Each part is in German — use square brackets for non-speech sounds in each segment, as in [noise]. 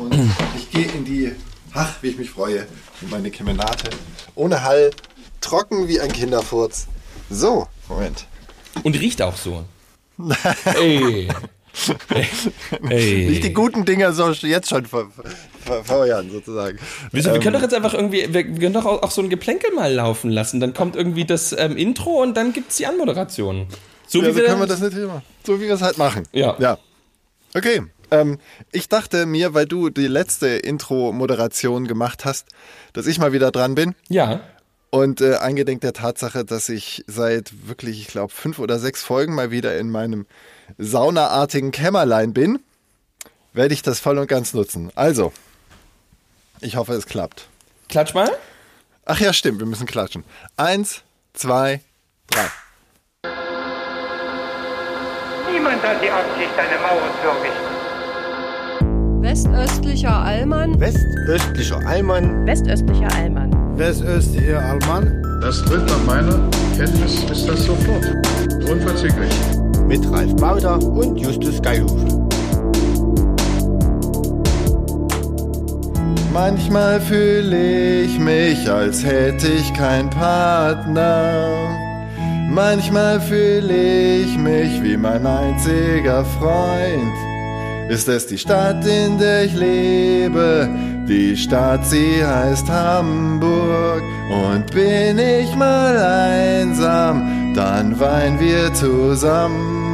und ich gehe in die, ach, wie ich mich freue, in meine Kemenate. Ohne Hall, trocken wie ein Kinderfurz. So, Moment. Und riecht auch so. [laughs] Ey. Ey. Nicht die guten Dinger so jetzt schon ver ver verfeuern, sozusagen. Wieso, ähm, wir können doch jetzt einfach irgendwie, wir können doch auch, auch so ein Geplänkel mal laufen lassen. Dann kommt irgendwie das ähm, Intro und dann gibt es die Anmoderation. So ja, wie so können wir das nicht immer. So wie wir es halt machen. Ja. Ja. Okay. Ähm, ich dachte mir, weil du die letzte Intro-Moderation gemacht hast, dass ich mal wieder dran bin. Ja. Und äh, eingedenk der Tatsache, dass ich seit wirklich, ich glaube, fünf oder sechs Folgen mal wieder in meinem saunaartigen Kämmerlein bin, werde ich das voll und ganz nutzen. Also, ich hoffe, es klappt. Klatsch mal. Ach ja, stimmt, wir müssen klatschen. Eins, zwei, drei. Niemand hat die Absicht, eine Mauer zu errichten. Westöstlicher Allmann. Westöstlicher Allmann. Westöstlicher Allmann. Westöstlicher Allmann. Das tritt nach meiner Kenntnis ist das sofort. Unverzüglich. Mit Ralf Bauder und Justus Geilhufe. Manchmal fühle ich mich, als hätte ich keinen Partner. Manchmal fühle ich mich wie mein einziger Freund. Ist es die Stadt, in der ich lebe? Die Stadt, sie heißt Hamburg. Und bin ich mal einsam, dann weinen wir zusammen.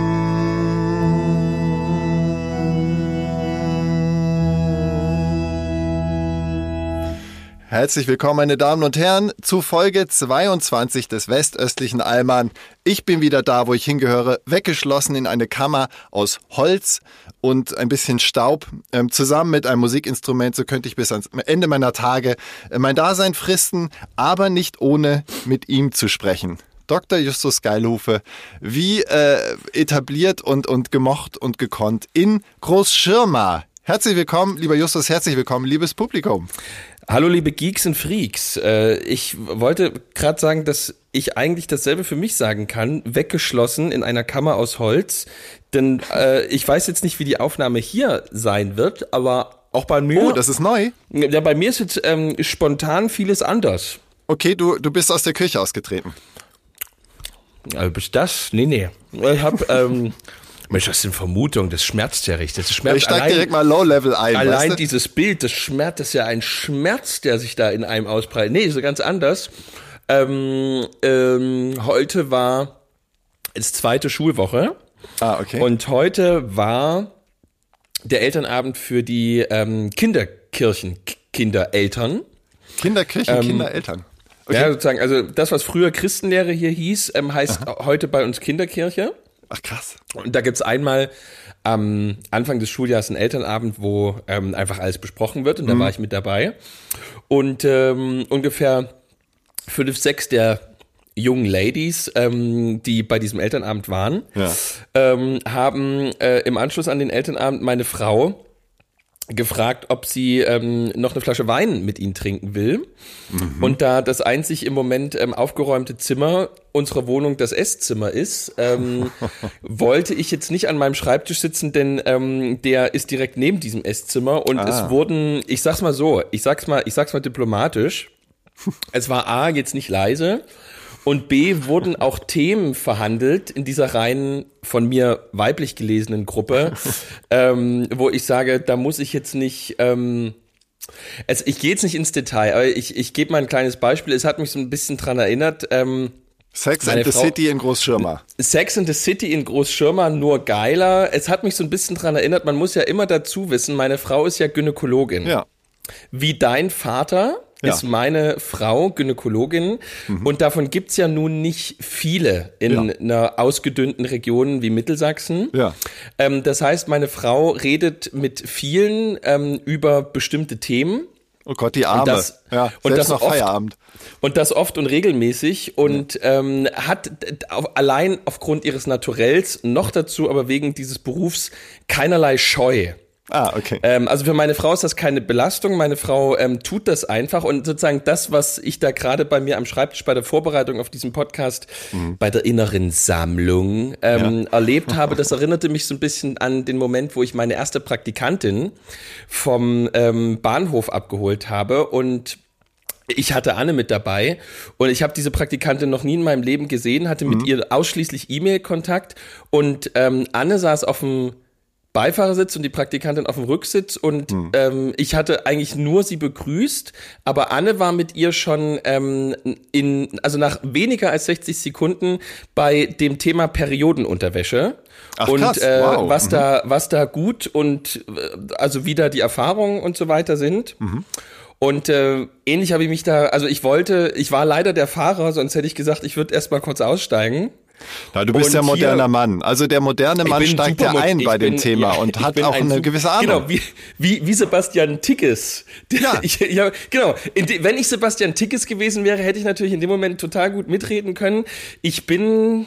Herzlich willkommen, meine Damen und Herren, zu Folge 22 des westöstlichen Allmann. Ich bin wieder da, wo ich hingehöre, weggeschlossen in eine Kammer aus Holz und ein bisschen Staub. Ähm, zusammen mit einem Musikinstrument, so könnte ich bis ans Ende meiner Tage äh, mein Dasein fristen, aber nicht ohne mit ihm zu sprechen. Dr. Justus Geilhufe, wie äh, etabliert und, und gemocht und gekonnt in Großschirma. Herzlich willkommen, lieber Justus, herzlich willkommen, liebes Publikum. Hallo liebe Geeks und Freaks. Äh, ich wollte gerade sagen, dass ich eigentlich dasselbe für mich sagen kann, weggeschlossen in einer Kammer aus Holz. Denn äh, ich weiß jetzt nicht, wie die Aufnahme hier sein wird, aber auch bei mir. Oh, das ist neu. Ja, bei mir ist jetzt ähm, spontan vieles anders. Okay, du, du bist aus der Küche ausgetreten. Also bist das? Nee, nee. Ich hab, ähm, Mensch, das sind Vermutungen, das schmerzt ja richtig. Das schmerzt ich steig direkt mal Low-Level ein. Allein weißt du? dieses Bild, das schmerzt, das ist ja ein Schmerz, der sich da in einem ausbreitet. Nee, so ganz anders. Ähm, ähm, heute war es zweite Schulwoche. Ah, okay. Und heute war der Elternabend für die ähm, Kinderkirchen, Kindereltern. Kinderkirchen, ähm, Kindereltern. Okay. Ja, sozusagen, also das, was früher Christenlehre hier hieß, ähm, heißt Aha. heute bei uns Kinderkirche. Ach krass. Und da gibt's einmal am Anfang des Schuljahres einen Elternabend, wo ähm, einfach alles besprochen wird und da mhm. war ich mit dabei. Und ähm, ungefähr fünf, sechs der jungen Ladies, ähm, die bei diesem Elternabend waren, ja. ähm, haben äh, im Anschluss an den Elternabend meine Frau gefragt, ob sie ähm, noch eine Flasche Wein mit ihnen trinken will. Mhm. Und da das einzig im Moment ähm, aufgeräumte Zimmer unserer Wohnung das Esszimmer ist, ähm, [laughs] wollte ich jetzt nicht an meinem Schreibtisch sitzen, denn ähm, der ist direkt neben diesem Esszimmer und ah. es wurden, ich sag's mal so, ich sag's mal, ich sag's mal diplomatisch, [laughs] es war A jetzt nicht leise und B wurden auch Themen verhandelt in dieser rein von mir weiblich gelesenen Gruppe, [laughs] ähm, wo ich sage, da muss ich jetzt nicht. Ähm, also ich gehe jetzt nicht ins Detail, aber ich, ich gebe mal ein kleines Beispiel. Es hat mich so ein bisschen dran erinnert. Ähm, Sex and the Frau, City in Großschirma. Sex and the City in Großschirma, nur geiler. Es hat mich so ein bisschen dran erinnert, man muss ja immer dazu wissen, meine Frau ist ja Gynäkologin. Ja. Wie dein Vater ja. ist meine Frau Gynäkologin mhm. und davon gibt's ja nun nicht viele in ja. einer ausgedünnten Region wie Mittelsachsen. Ja. Ähm, das heißt, meine Frau redet mit vielen ähm, über bestimmte Themen. Oh Gott, die Arme. Und das, ja, und das noch oft, Feierabend. Und das oft und regelmäßig und ähm, hat auf, allein aufgrund ihres Naturells noch dazu, aber wegen dieses Berufs keinerlei Scheu Ah, okay. Ähm, also für meine Frau ist das keine Belastung. Meine Frau ähm, tut das einfach und sozusagen das, was ich da gerade bei mir am Schreibtisch bei der Vorbereitung auf diesen Podcast Mhm. bei der inneren Sammlung ähm, [laughs] erlebt habe, das erinnerte mich so ein bisschen an den Moment, wo ich meine erste Praktikantin vom ähm, Bahnhof abgeholt habe und ich hatte Anne mit dabei und ich habe diese Praktikantin noch nie in meinem Leben gesehen, hatte mit ihr ausschließlich E-Mail-Kontakt und ähm, Anne saß auf dem Beifahrersitz und die Praktikantin auf dem Rücksitz und ähm, ich hatte eigentlich nur sie begrüßt, aber Anne war mit ihr schon ähm, in, also nach weniger als 60 Sekunden bei dem Thema Periodenunterwäsche. Ach, und krass. äh, Wow. was Mhm. da, was da gut und äh, also wie da die Erfahrungen und so weiter sind. Mhm. Und äh, ähnlich habe ich mich da, also ich wollte, ich war leider der Fahrer, sonst hätte ich gesagt, ich würde erst mal kurz aussteigen. Na, du bist Und ja hier- moderner Mann. Also der moderne Mann steigt ja ein bei dem bin- Thema ja, und hat auch ein eine gewisse Ahnung. Genau, wie, wie, wie Sebastian Tickes. Der- [laughs] Ja. Ich, ja genau. De, wenn ich Sebastian Tickes gewesen wäre, hätte ich natürlich in dem Moment total gut mitreden können. Ich bin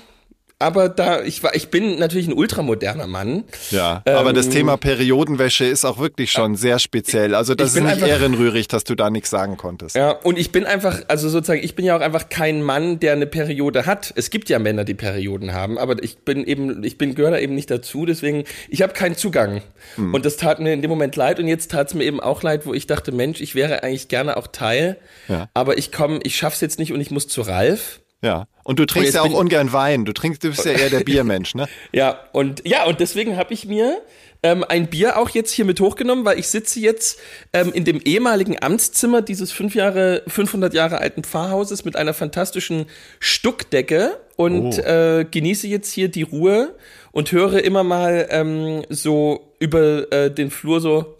aber da, ich war, ich bin natürlich ein ultramoderner Mann. Ja, aber das Ähm, Thema Periodenwäsche ist auch wirklich schon sehr speziell. Also das ist nicht einfach- ehrenrührig, dass du da nichts sagen konntest. Ja, und ich bin einfach, also sozusagen, ich bin ja auch einfach kein Mann, der eine Periode hat. Es gibt ja Männer, die Perioden haben, aber ich bin eben, ich bin gehöre da eben nicht dazu, deswegen, ich habe keinen Zugang. Hm. Und das tat mir in dem Moment leid und jetzt tat es mir eben auch leid, wo ich dachte, Mensch, ich wäre eigentlich gerne auch Teil, Ja. aber ich komme, ich schaff's jetzt nicht und ich muss zu Ralf. Ja. Und du trinkst jetzt ja auch ungern Wein. Du trinkst, du bist ja eher der [laughs] Biermensch, ne? Ja, und ja, und deswegen habe ich mir ähm, ein Bier auch jetzt hier mit hochgenommen, weil ich sitze jetzt ähm, in dem ehemaligen Amtszimmer dieses fünf Jahre, 500 Jahre alten Pfarrhauses mit einer fantastischen Stuckdecke und Oh. äh, genieße jetzt hier die Ruhe und höre immer mal ähm, so über äh, den Flur so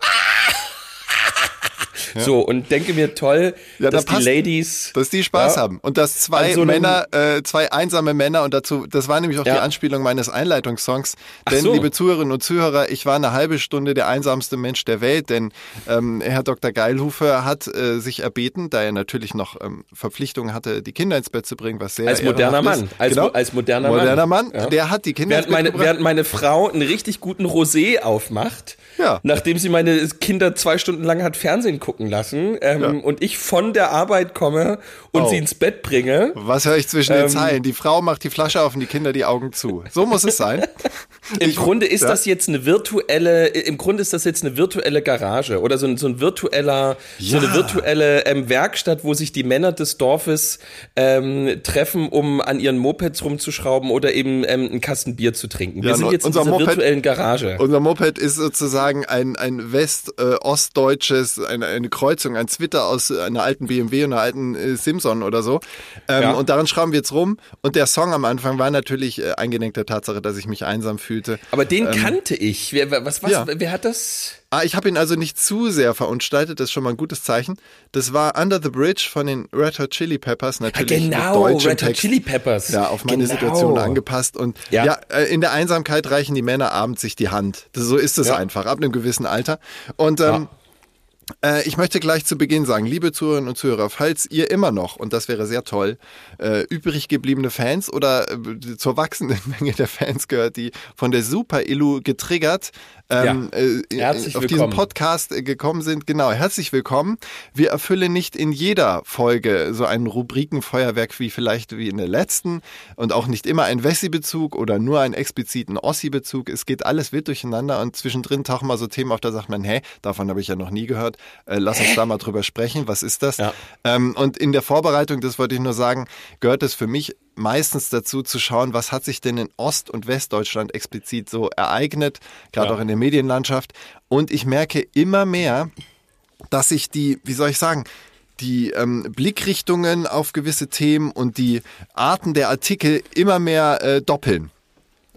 so und denke mir toll, Ja, da dass die passt- Ladies Dass die Spaß Ja. haben. Und dass zwei so einem- Männer, äh, zwei einsame Männer und dazu, das war nämlich auch die Ja. Anspielung meines Einleitungssongs. Denn, so. liebe Zuhörerinnen und Zuhörer, ich war eine halbe Stunde der einsamste Mensch der Welt, denn ähm, Herr Dr. Geilhufer hat äh, sich erbeten, da er natürlich noch ähm, Verpflichtungen hatte, die Kinder ins Bett zu bringen, was sehr Als moderner Mann. ist. Als genau. als moderner Mann. moderner Mann. Ja. Der hat die Kinder Während ins Bett meine, gebracht. während meine Frau einen richtig guten Rosé aufmacht, Ja. nachdem sie meine Kinder zwei Stunden lang hat Fernsehen gucken lassen ähm, Ja. und ich von der Arbeit komme und Oh. sie ins Bett bringe. Was höre ich zwischen den Ähm, Zeilen? Die Frau macht die Flasche auf und die Kinder die Augen zu. So muss es sein. [laughs] Im Ich- Grunde ist ja. das jetzt eine virtuelle, im Grunde ist das jetzt eine virtuelle Garage oder so ein, so ein virtueller, so Ja. eine virtuelle ähm, Werkstatt, wo sich die Männer des Dorfes ähm, treffen, um an ihren Mopeds rumzuschrauben oder eben ähm, einen Kasten Bier zu trinken. Wir Ja, sind jetzt in dieser Moped- virtuellen Garage. Unser Moped ist sozusagen ein, ein west-ostdeutsches, eine, eine Kreuzung, ein Zwitter aus einer alten BMW und einer alten äh, Simson oder so. Ähm. Und daran schrauben wir jetzt rum. Und der Song am Anfang war natürlich äh, eingedenk der Tatsache, dass ich mich einsam fühlte. Aber den kannte ich. Wer, was, was, ja. wer hat das? Ah, ich habe ihn also nicht zu sehr verunstaltet, das ist schon mal ein gutes Zeichen. Das war Under the Bridge von den Red Hot Chili Peppers, natürlich genau, mit deutschem Red Hot. Chili Peppers. Ja, auf meine Genau. Situation angepasst. Und ja, Ja. äh, in der Einsamkeit reichen die Männer abends sich die Hand. Das, so ist es Ja. einfach, ab einem gewissen Alter. Und ähm, äh, ich möchte gleich zu Beginn sagen, liebe Zuhörerinnen und Zuhörer, falls ihr immer noch, und das wäre sehr toll, äh, übrig gebliebene Fans oder äh, zur wachsenden [laughs] Menge der Fans gehört, die von der Super-Illu getriggert ähm, äh, Herzlich auf diesen. Podcast äh, gekommen sind. Genau, herzlich willkommen. Wir erfüllen nicht in jeder Folge so ein Rubrikenfeuerwerk wie vielleicht wie in der letzten und auch nicht immer ein Wessi-Bezug oder nur einen expliziten Ossi-Bezug. Es geht alles wild durcheinander und zwischendrin tauchen mal so Themen auf, da sagt man, hä, davon habe ich ja noch nie gehört. Äh, lass uns da mal drüber sprechen. Was ist das? Ja. Ähm, und in der Vorbereitung, das wollte ich nur sagen, gehört es für mich meistens dazu zu schauen, was hat sich denn in Ost- und Westdeutschland explizit so ereignet, gerade Ja. auch in der Medienlandschaft. Und ich merke immer mehr, dass sich die, wie soll ich sagen, die ähm, Blickrichtungen auf gewisse Themen und die Arten der Artikel immer mehr äh, doppeln.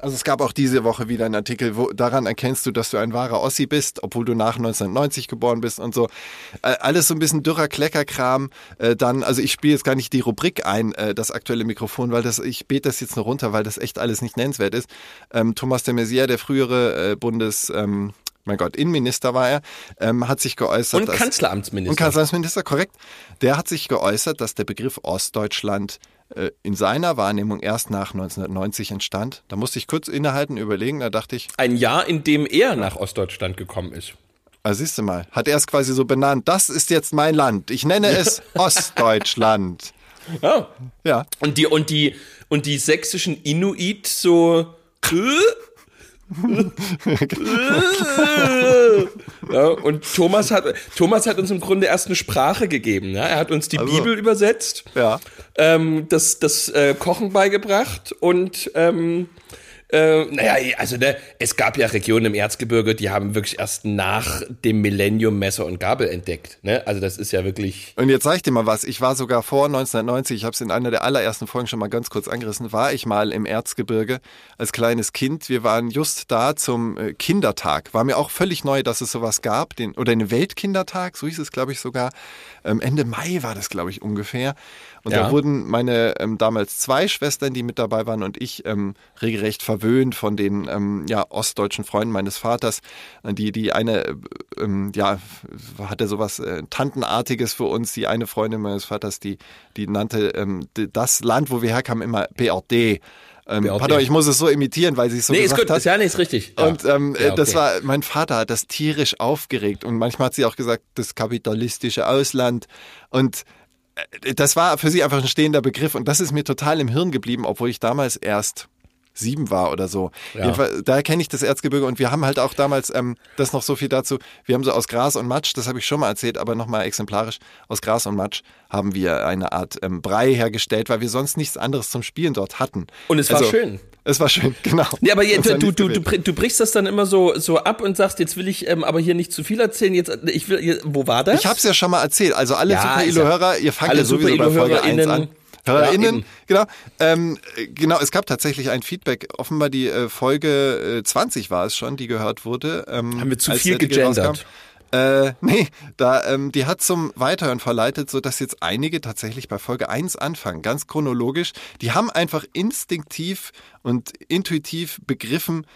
Also es gab auch diese Woche wieder einen Artikel, wo daran erkennst du, dass du ein wahrer Ossi bist, obwohl du nach 1990 geboren bist und so. Äh, alles so ein bisschen dürrer Kleckerkram. Äh, dann, also ich spiele jetzt gar nicht die Rubrik ein, äh, das aktuelle Mikrofon, weil das, ich bete das jetzt nur runter, weil das echt alles nicht nennenswert ist. Ähm, Thomas de Maizière, der frühere äh, Bundes, ähm, mein Gott, Innenminister war er, ähm, hat sich geäußert. Und dass- Kanzleramtsminister. und Kanzleramtsminister, korrekt. Der hat sich geäußert, dass der Begriff Ostdeutschland in seiner Wahrnehmung erst nach 1990 entstand. Da musste ich kurz innehalten, überlegen, da dachte ich, Ein Jahr, in dem er nach Ostdeutschland gekommen ist. ah, siehst du mal, hat er es quasi so benannt, das ist jetzt mein Land. Ich nenne [laughs] es Ostdeutschland. Ja. Ja, Und die, und die, und die sächsischen Inuit so. Ja, und Thomas hat, Thomas hat uns im Grunde erst eine Sprache gegeben. Ja? Er hat uns die Also. Bibel übersetzt, ja. ähm, das, das äh, Kochen beigebracht und ähm, äh, naja, also ne, es gab ja Regionen im Erzgebirge, die haben wirklich erst nach dem Millennium Messer und Gabel entdeckt. Ne? Also das ist ja wirklich. Und jetzt sag ich dir mal was. Ich war sogar vor 1990, ich habe es in einer der allerersten Folgen schon mal ganz kurz angerissen, war ich mal im Erzgebirge als kleines Kind. Wir waren just da zum äh, Kindertag. War mir auch völlig neu, dass es sowas gab. Den, oder den Weltkindertag, so hieß es, glaube ich, sogar. Ähm, Ende Mai war das, glaube ich, ungefähr. Und Ja. da wurden meine ähm, damals zwei Schwestern, die mit dabei waren, und ich ähm, regelrecht verwöhnt von den ähm, ja, ostdeutschen Freunden meines Vaters. Die, die eine, äh, ähm, ja, hatte sowas äh, Tantenartiges für uns. Die eine Freundin meines Vaters, die, die nannte ähm, das Land, wo wir herkamen, immer BRD. Ähm, BRD. Pardon, ich muss es so imitieren, weil sie es so Nee, ist gesagt gut, hat. ist ja nicht ist richtig. Ja. Und ähm, Ja, äh, das okay. war, mein Vater hat das tierisch aufgeregt und manchmal hat sie auch gesagt, das kapitalistische Ausland. Und das war für sie einfach ein stehender Begriff und das ist mir total im Hirn geblieben, obwohl ich damals erst sieben war oder so. Ja. Daher kenne ich das Erzgebirge und wir haben halt auch damals, ähm, das noch so viel dazu, wir haben so aus Gras und Matsch, das habe ich schon mal erzählt, aber nochmal exemplarisch, aus Gras und Matsch haben wir eine Art ähm, Brei hergestellt, weil wir sonst nichts anderes zum Spielen dort hatten. Und es war schön. Es war schön, [laughs] genau. Ja, aber jetzt, du, du, du, du brichst das dann immer so, so ab und sagst, jetzt will ich ähm, aber hier nicht zu viel erzählen. Jetzt, ich will, wo war das? Ich habe es ja schon mal erzählt. Also alle Ja, Super ist ja- Ilo-Hörer, ihr fangt alle ja sowieso bei Folge 1 Ilo-HörerInnen. an. HörerInnen, Ja, eben. genau. Ähm, äh, genau, es gab tatsächlich ein Feedback. Offenbar die äh, Folge äh, 20 war es schon, die gehört wurde. Ähm, Haben wir zu viel gegendert? Äh, nee, da, ähm, die hat zum Weiterhören verleitet, so dass jetzt einige tatsächlich bei Folge 1 anfangen, ganz chronologisch. Die haben einfach instinktiv und intuitiv begriffen,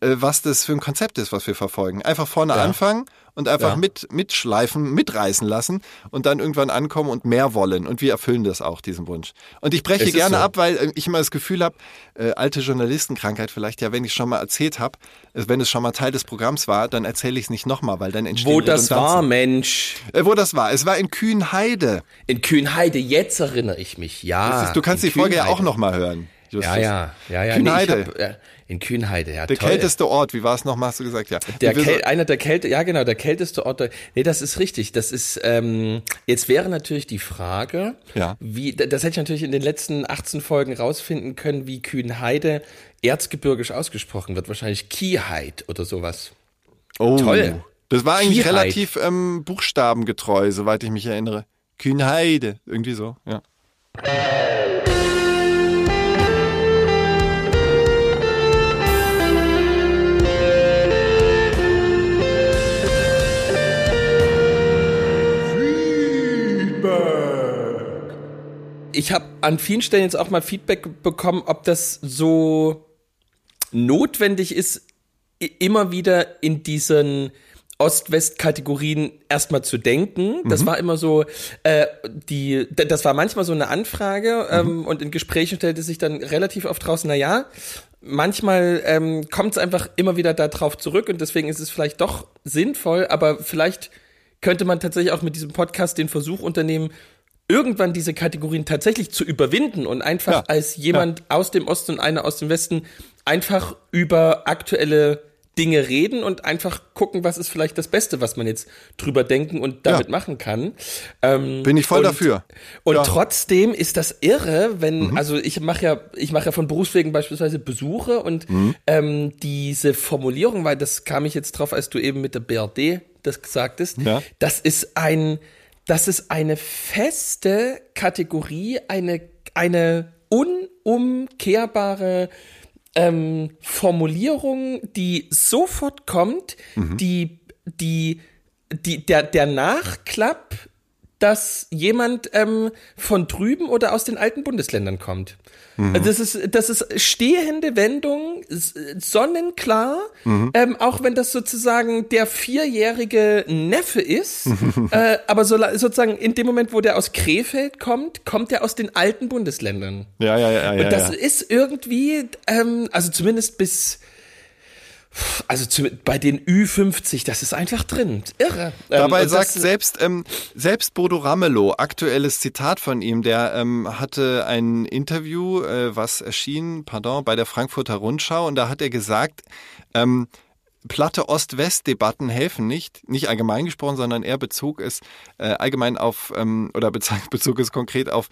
was das für ein Konzept ist, was wir verfolgen. Einfach vorne anfangen und einfach Ja. mit, mitschleifen, mitreißen lassen und dann irgendwann ankommen und mehr wollen. Und wir erfüllen das auch, diesen Wunsch. Und ich breche gerne so. ab, weil äh, ich immer das Gefühl habe, äh, alte Journalistenkrankheit vielleicht, ja, wenn ich schon mal erzählt habe, äh, wenn es schon mal Teil des Programms war, dann erzähle ich es nicht nochmal, weil dann entstehen wo das war. Mensch. Äh, wo das war. Es war in Kühnheide. In Kühnheide, jetzt erinnere ich mich. Ja. Ist, du kannst die Folge ja auch nochmal hören. Justus. Ja, ja, ja, ja. Kühnheide. Nee, äh, in Kühnheide, ja, Der toll. kälteste Ort, wie war es nochmal, hast du gesagt, ja. Der Käl einer der Kälte, ja genau, der kälteste Ort. Der, nee, das ist richtig. Das ist ähm, jetzt wäre natürlich die Frage, Ja. wie das hätte ich natürlich in den letzten 18 Folgen rausfinden können, wie Kühnheide erzgebirgisch ausgesprochen wird. Wahrscheinlich Kieheid oder sowas. Oh, Toll. Das war eigentlich Kieheit. relativ ähm, buchstabengetreu, soweit ich mich erinnere. Kühnheide, irgendwie so, ja. Ich habe an vielen Stellen jetzt auch mal Feedback bekommen, ob das so notwendig ist, immer wieder in diesen Ost-West-Kategorien erstmal zu denken. Das war immer so, äh, die, das war manchmal so eine Anfrage ähm, und in Gesprächen stellte sich dann relativ oft raus, na ja, manchmal ähm, kommt es einfach immer wieder darauf zurück und deswegen ist es vielleicht doch sinnvoll, aber vielleicht könnte man tatsächlich auch mit diesem Podcast den Versuch unternehmen, irgendwann diese Kategorien tatsächlich zu überwinden und einfach Ja, als jemand aus dem Osten und einer aus dem Westen einfach über aktuelle Dinge reden und einfach gucken, was ist vielleicht das Beste, was man jetzt drüber denken und damit Ja. machen kann. Ähm, Bin ich voll und, dafür. Und Ja. Mhm. trotzdem ist das irre, wenn, also ich mache ja, ich mache ja von Berufswegen beispielsweise Besuche und Mhm. ähm, diese Formulierung, weil das kam ich jetzt drauf, als du eben mit der BRD das sagtest, Ja. das ist ein, das ist eine feste Kategorie, eine, eine unumkehrbare ähm, Formulierung, die sofort kommt, die, die, die, der, der Nachklapp dass jemand ähm, von drüben oder aus den alten Bundesländern kommt. Also Das ist, das ist stehende Wendung, sonnenklar, ähm, auch wenn das sozusagen der vierjährige Neffe ist, [laughs] äh, aber so, sozusagen in dem Moment, wo der aus Krefeld kommt, kommt er aus den alten Bundesländern. Ja, ja, ja, ja. Und das ja. ist irgendwie, ähm, also zumindest bis, also zu, bei den Ü50, das ist einfach drin. Irre. Ähm, Dabei und sagt selbst, ähm, selbst Bodo Ramelow, aktuelles Zitat von ihm, der ähm, hatte ein Interview, äh, was erschien, pardon, bei der Frankfurter Rundschau und da hat er gesagt, ähm, platte Ost-West-Debatten helfen nicht, nicht allgemein gesprochen, sondern er bezog es äh, allgemein auf, ähm, oder [laughs] bezog es konkret auf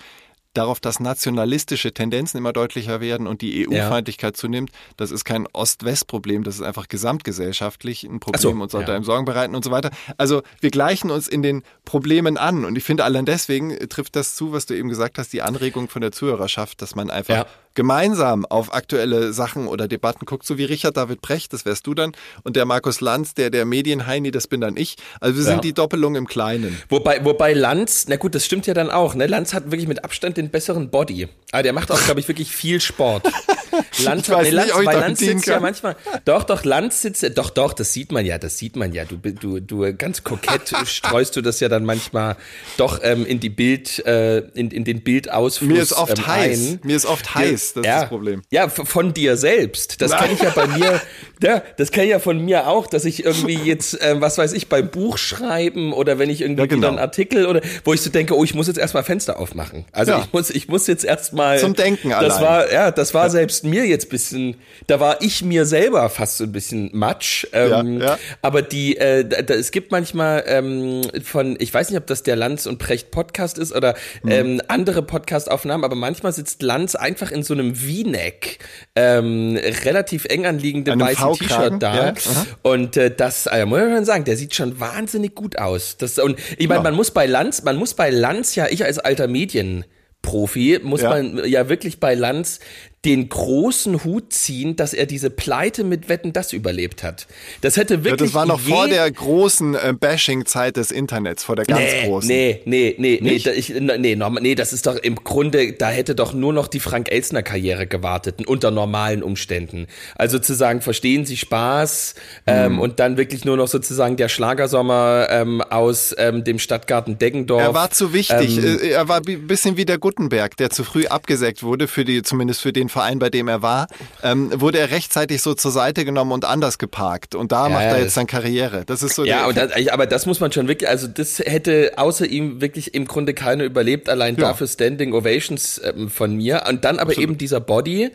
darauf, dass nationalistische Tendenzen immer deutlicher werden und die EU-Feindlichkeit zunimmt. Das ist kein Ost-West-Problem, das ist einfach gesamtgesellschaftlich ein Problem so, und sollte ja. einem Sorgen bereiten und so weiter. Also wir gleichen uns in den Problemen an und ich finde allein deswegen trifft das zu, was du eben gesagt hast, die Anregung von der Zuhörerschaft, dass man einfach Ja. Gemeinsam auf aktuelle Sachen oder Debatten guckt, so wie Richard David Precht, das wärst du dann, und der Markus Lanz, der der Medienheini, das bin dann ich. Also wir sind Ja. die Doppelung im Kleinen. Wobei, wobei Lanz, na gut, das stimmt ja dann auch, ne? Lanz hat wirklich mit Abstand den besseren Body. Aber der macht auch, glaube ich, wirklich viel Sport. [laughs] Lanz, Ich weiß nicht, Lanz, ob ich weil Lanz sitzt ja kann. manchmal, doch, doch, Lanz sitzt, doch, doch, das sieht man ja, das sieht man ja. Du, du, du ganz kokett [laughs] streust du das ja dann manchmal doch ähm, in die Bild, äh, in, in den Bildausfluss Mir ist oft ähm, heiß. ein. Mir ist oft heiß, das ist ja. das Problem. Ja, von dir selbst. Das kenne ich ja bei mir. [laughs] Ja, das kenne ich ja von mir auch, dass ich irgendwie jetzt, äh, was weiß ich, beim Buch schreiben oder wenn ich irgendwie Ja, genau. einen Artikel oder wo ich so denke, oh, ich muss jetzt erstmal Fenster aufmachen. Also Ja. ich muss, ich muss jetzt erstmal Zum Denken Das allein. war, ja, das war selbst mir jetzt bisschen, da war ich mir selber fast so ein bisschen matsch. Ähm, Ja, ja. Aber die, äh, da, da, es gibt manchmal ähm, von, ich weiß nicht, ob das der Lanz und Precht Podcast ist oder Mhm. ähm, andere Podcast-Aufnahmen, aber manchmal sitzt Lanz einfach in so einem V-Neck, ähm, relativ eng anliegendem weißen T-Shirt da. ja. Und äh, das, äh, muss man schon sagen, der sieht schon wahnsinnig gut aus. Das, und ich meine, man muss bei Lanz, man muss bei Lanz ja, ich als alter Medienprofi, muss Ja. man ja wirklich bei Lanz den großen Hut ziehen, dass er diese Pleite mit Wetten das überlebt hat. Das hätte Ja, wirklich das war noch vor der großen äh, Bashing-Zeit des Internets, vor der ganz nee, großen. Nee, nee, nee, nee, da, ich, nee, nee, das ist doch im Grunde, da hätte doch nur noch die Frank Elsner Karriere gewartet, unter normalen Umständen. Also zu sagen, verstehen Sie Spaß ähm, und dann wirklich nur noch sozusagen der Schlagersommer ähm, aus ähm, dem Stadtgarten Deggendorf. Er war zu wichtig. Ähm, Äh, er war ein bisschen wie der Gutenberg, der zu früh abgesägt wurde, für die, zumindest für den Verein, bei dem er war. Ähm, wurde er rechtzeitig so zur Seite genommen und anders geparkt. Und da Ja, macht er jetzt dann Karriere. Das ist so Ja, der das, aber das muss man schon wirklich, also das hätte außer ihm wirklich im Grunde keiner überlebt, allein Ja. dafür Standing Ovations ähm, von mir. Und dann aber eben dieser Body.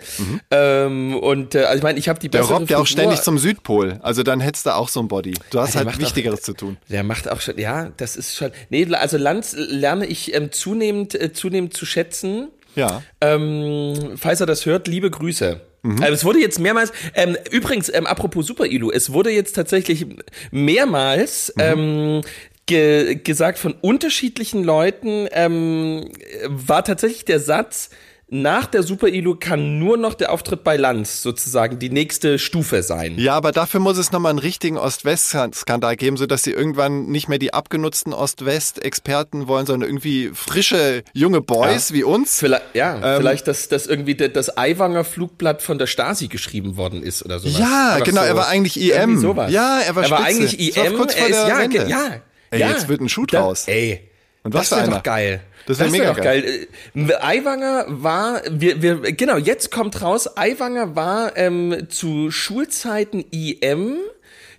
Ähm, und äh, also ich meine, ich habe die Mhm. der bessere robbt ja auch ständig zum Südpol. Also dann hättest du auch so ein Body. Du hast der halt macht auch- Wichtigeres zu tun. Der macht auch schon, ja, das ist schon. Nee, also Lanz lerne ich ähm, zunehmend, äh, zunehmend zu schätzen. Ja. Ähm, falls er das hört, liebe Grüße. Mhm. Also es wurde jetzt mehrmals, ähm, übrigens, ähm, apropos Super Ilu, es wurde jetzt tatsächlich mehrmals Mhm. ähm, ge gesagt von unterschiedlichen Leuten, ähm, war tatsächlich der Satz, nach der Super Ilu kann nur noch der Auftritt bei Lanz sozusagen die nächste Stufe sein. Ja, aber dafür muss es nochmal einen richtigen Ost-West-Skandal geben, sodass sie irgendwann nicht mehr die abgenutzten Ost-West-Experten wollen, sondern irgendwie frische, junge Boys wie uns. Vielleicht, ja, Ähm, vielleicht, dass, dass irgendwie das Aiwanger Flugblatt von der Stasi geschrieben worden ist oder sowas. Ja, Einfach genau, so. er war eigentlich IM. Ja, er war Er war eigentlich IM, kurz vor er ist, der ja, ja. Ey, ja. jetzt wird ein Shoot Da- raus. Ey. Und das wäre doch geil. Das wär wär mega doch geil. Äh, Aiwanger war, wir, wir, genau, jetzt kommt raus, Aiwanger war ähm, zu Schulzeiten IM.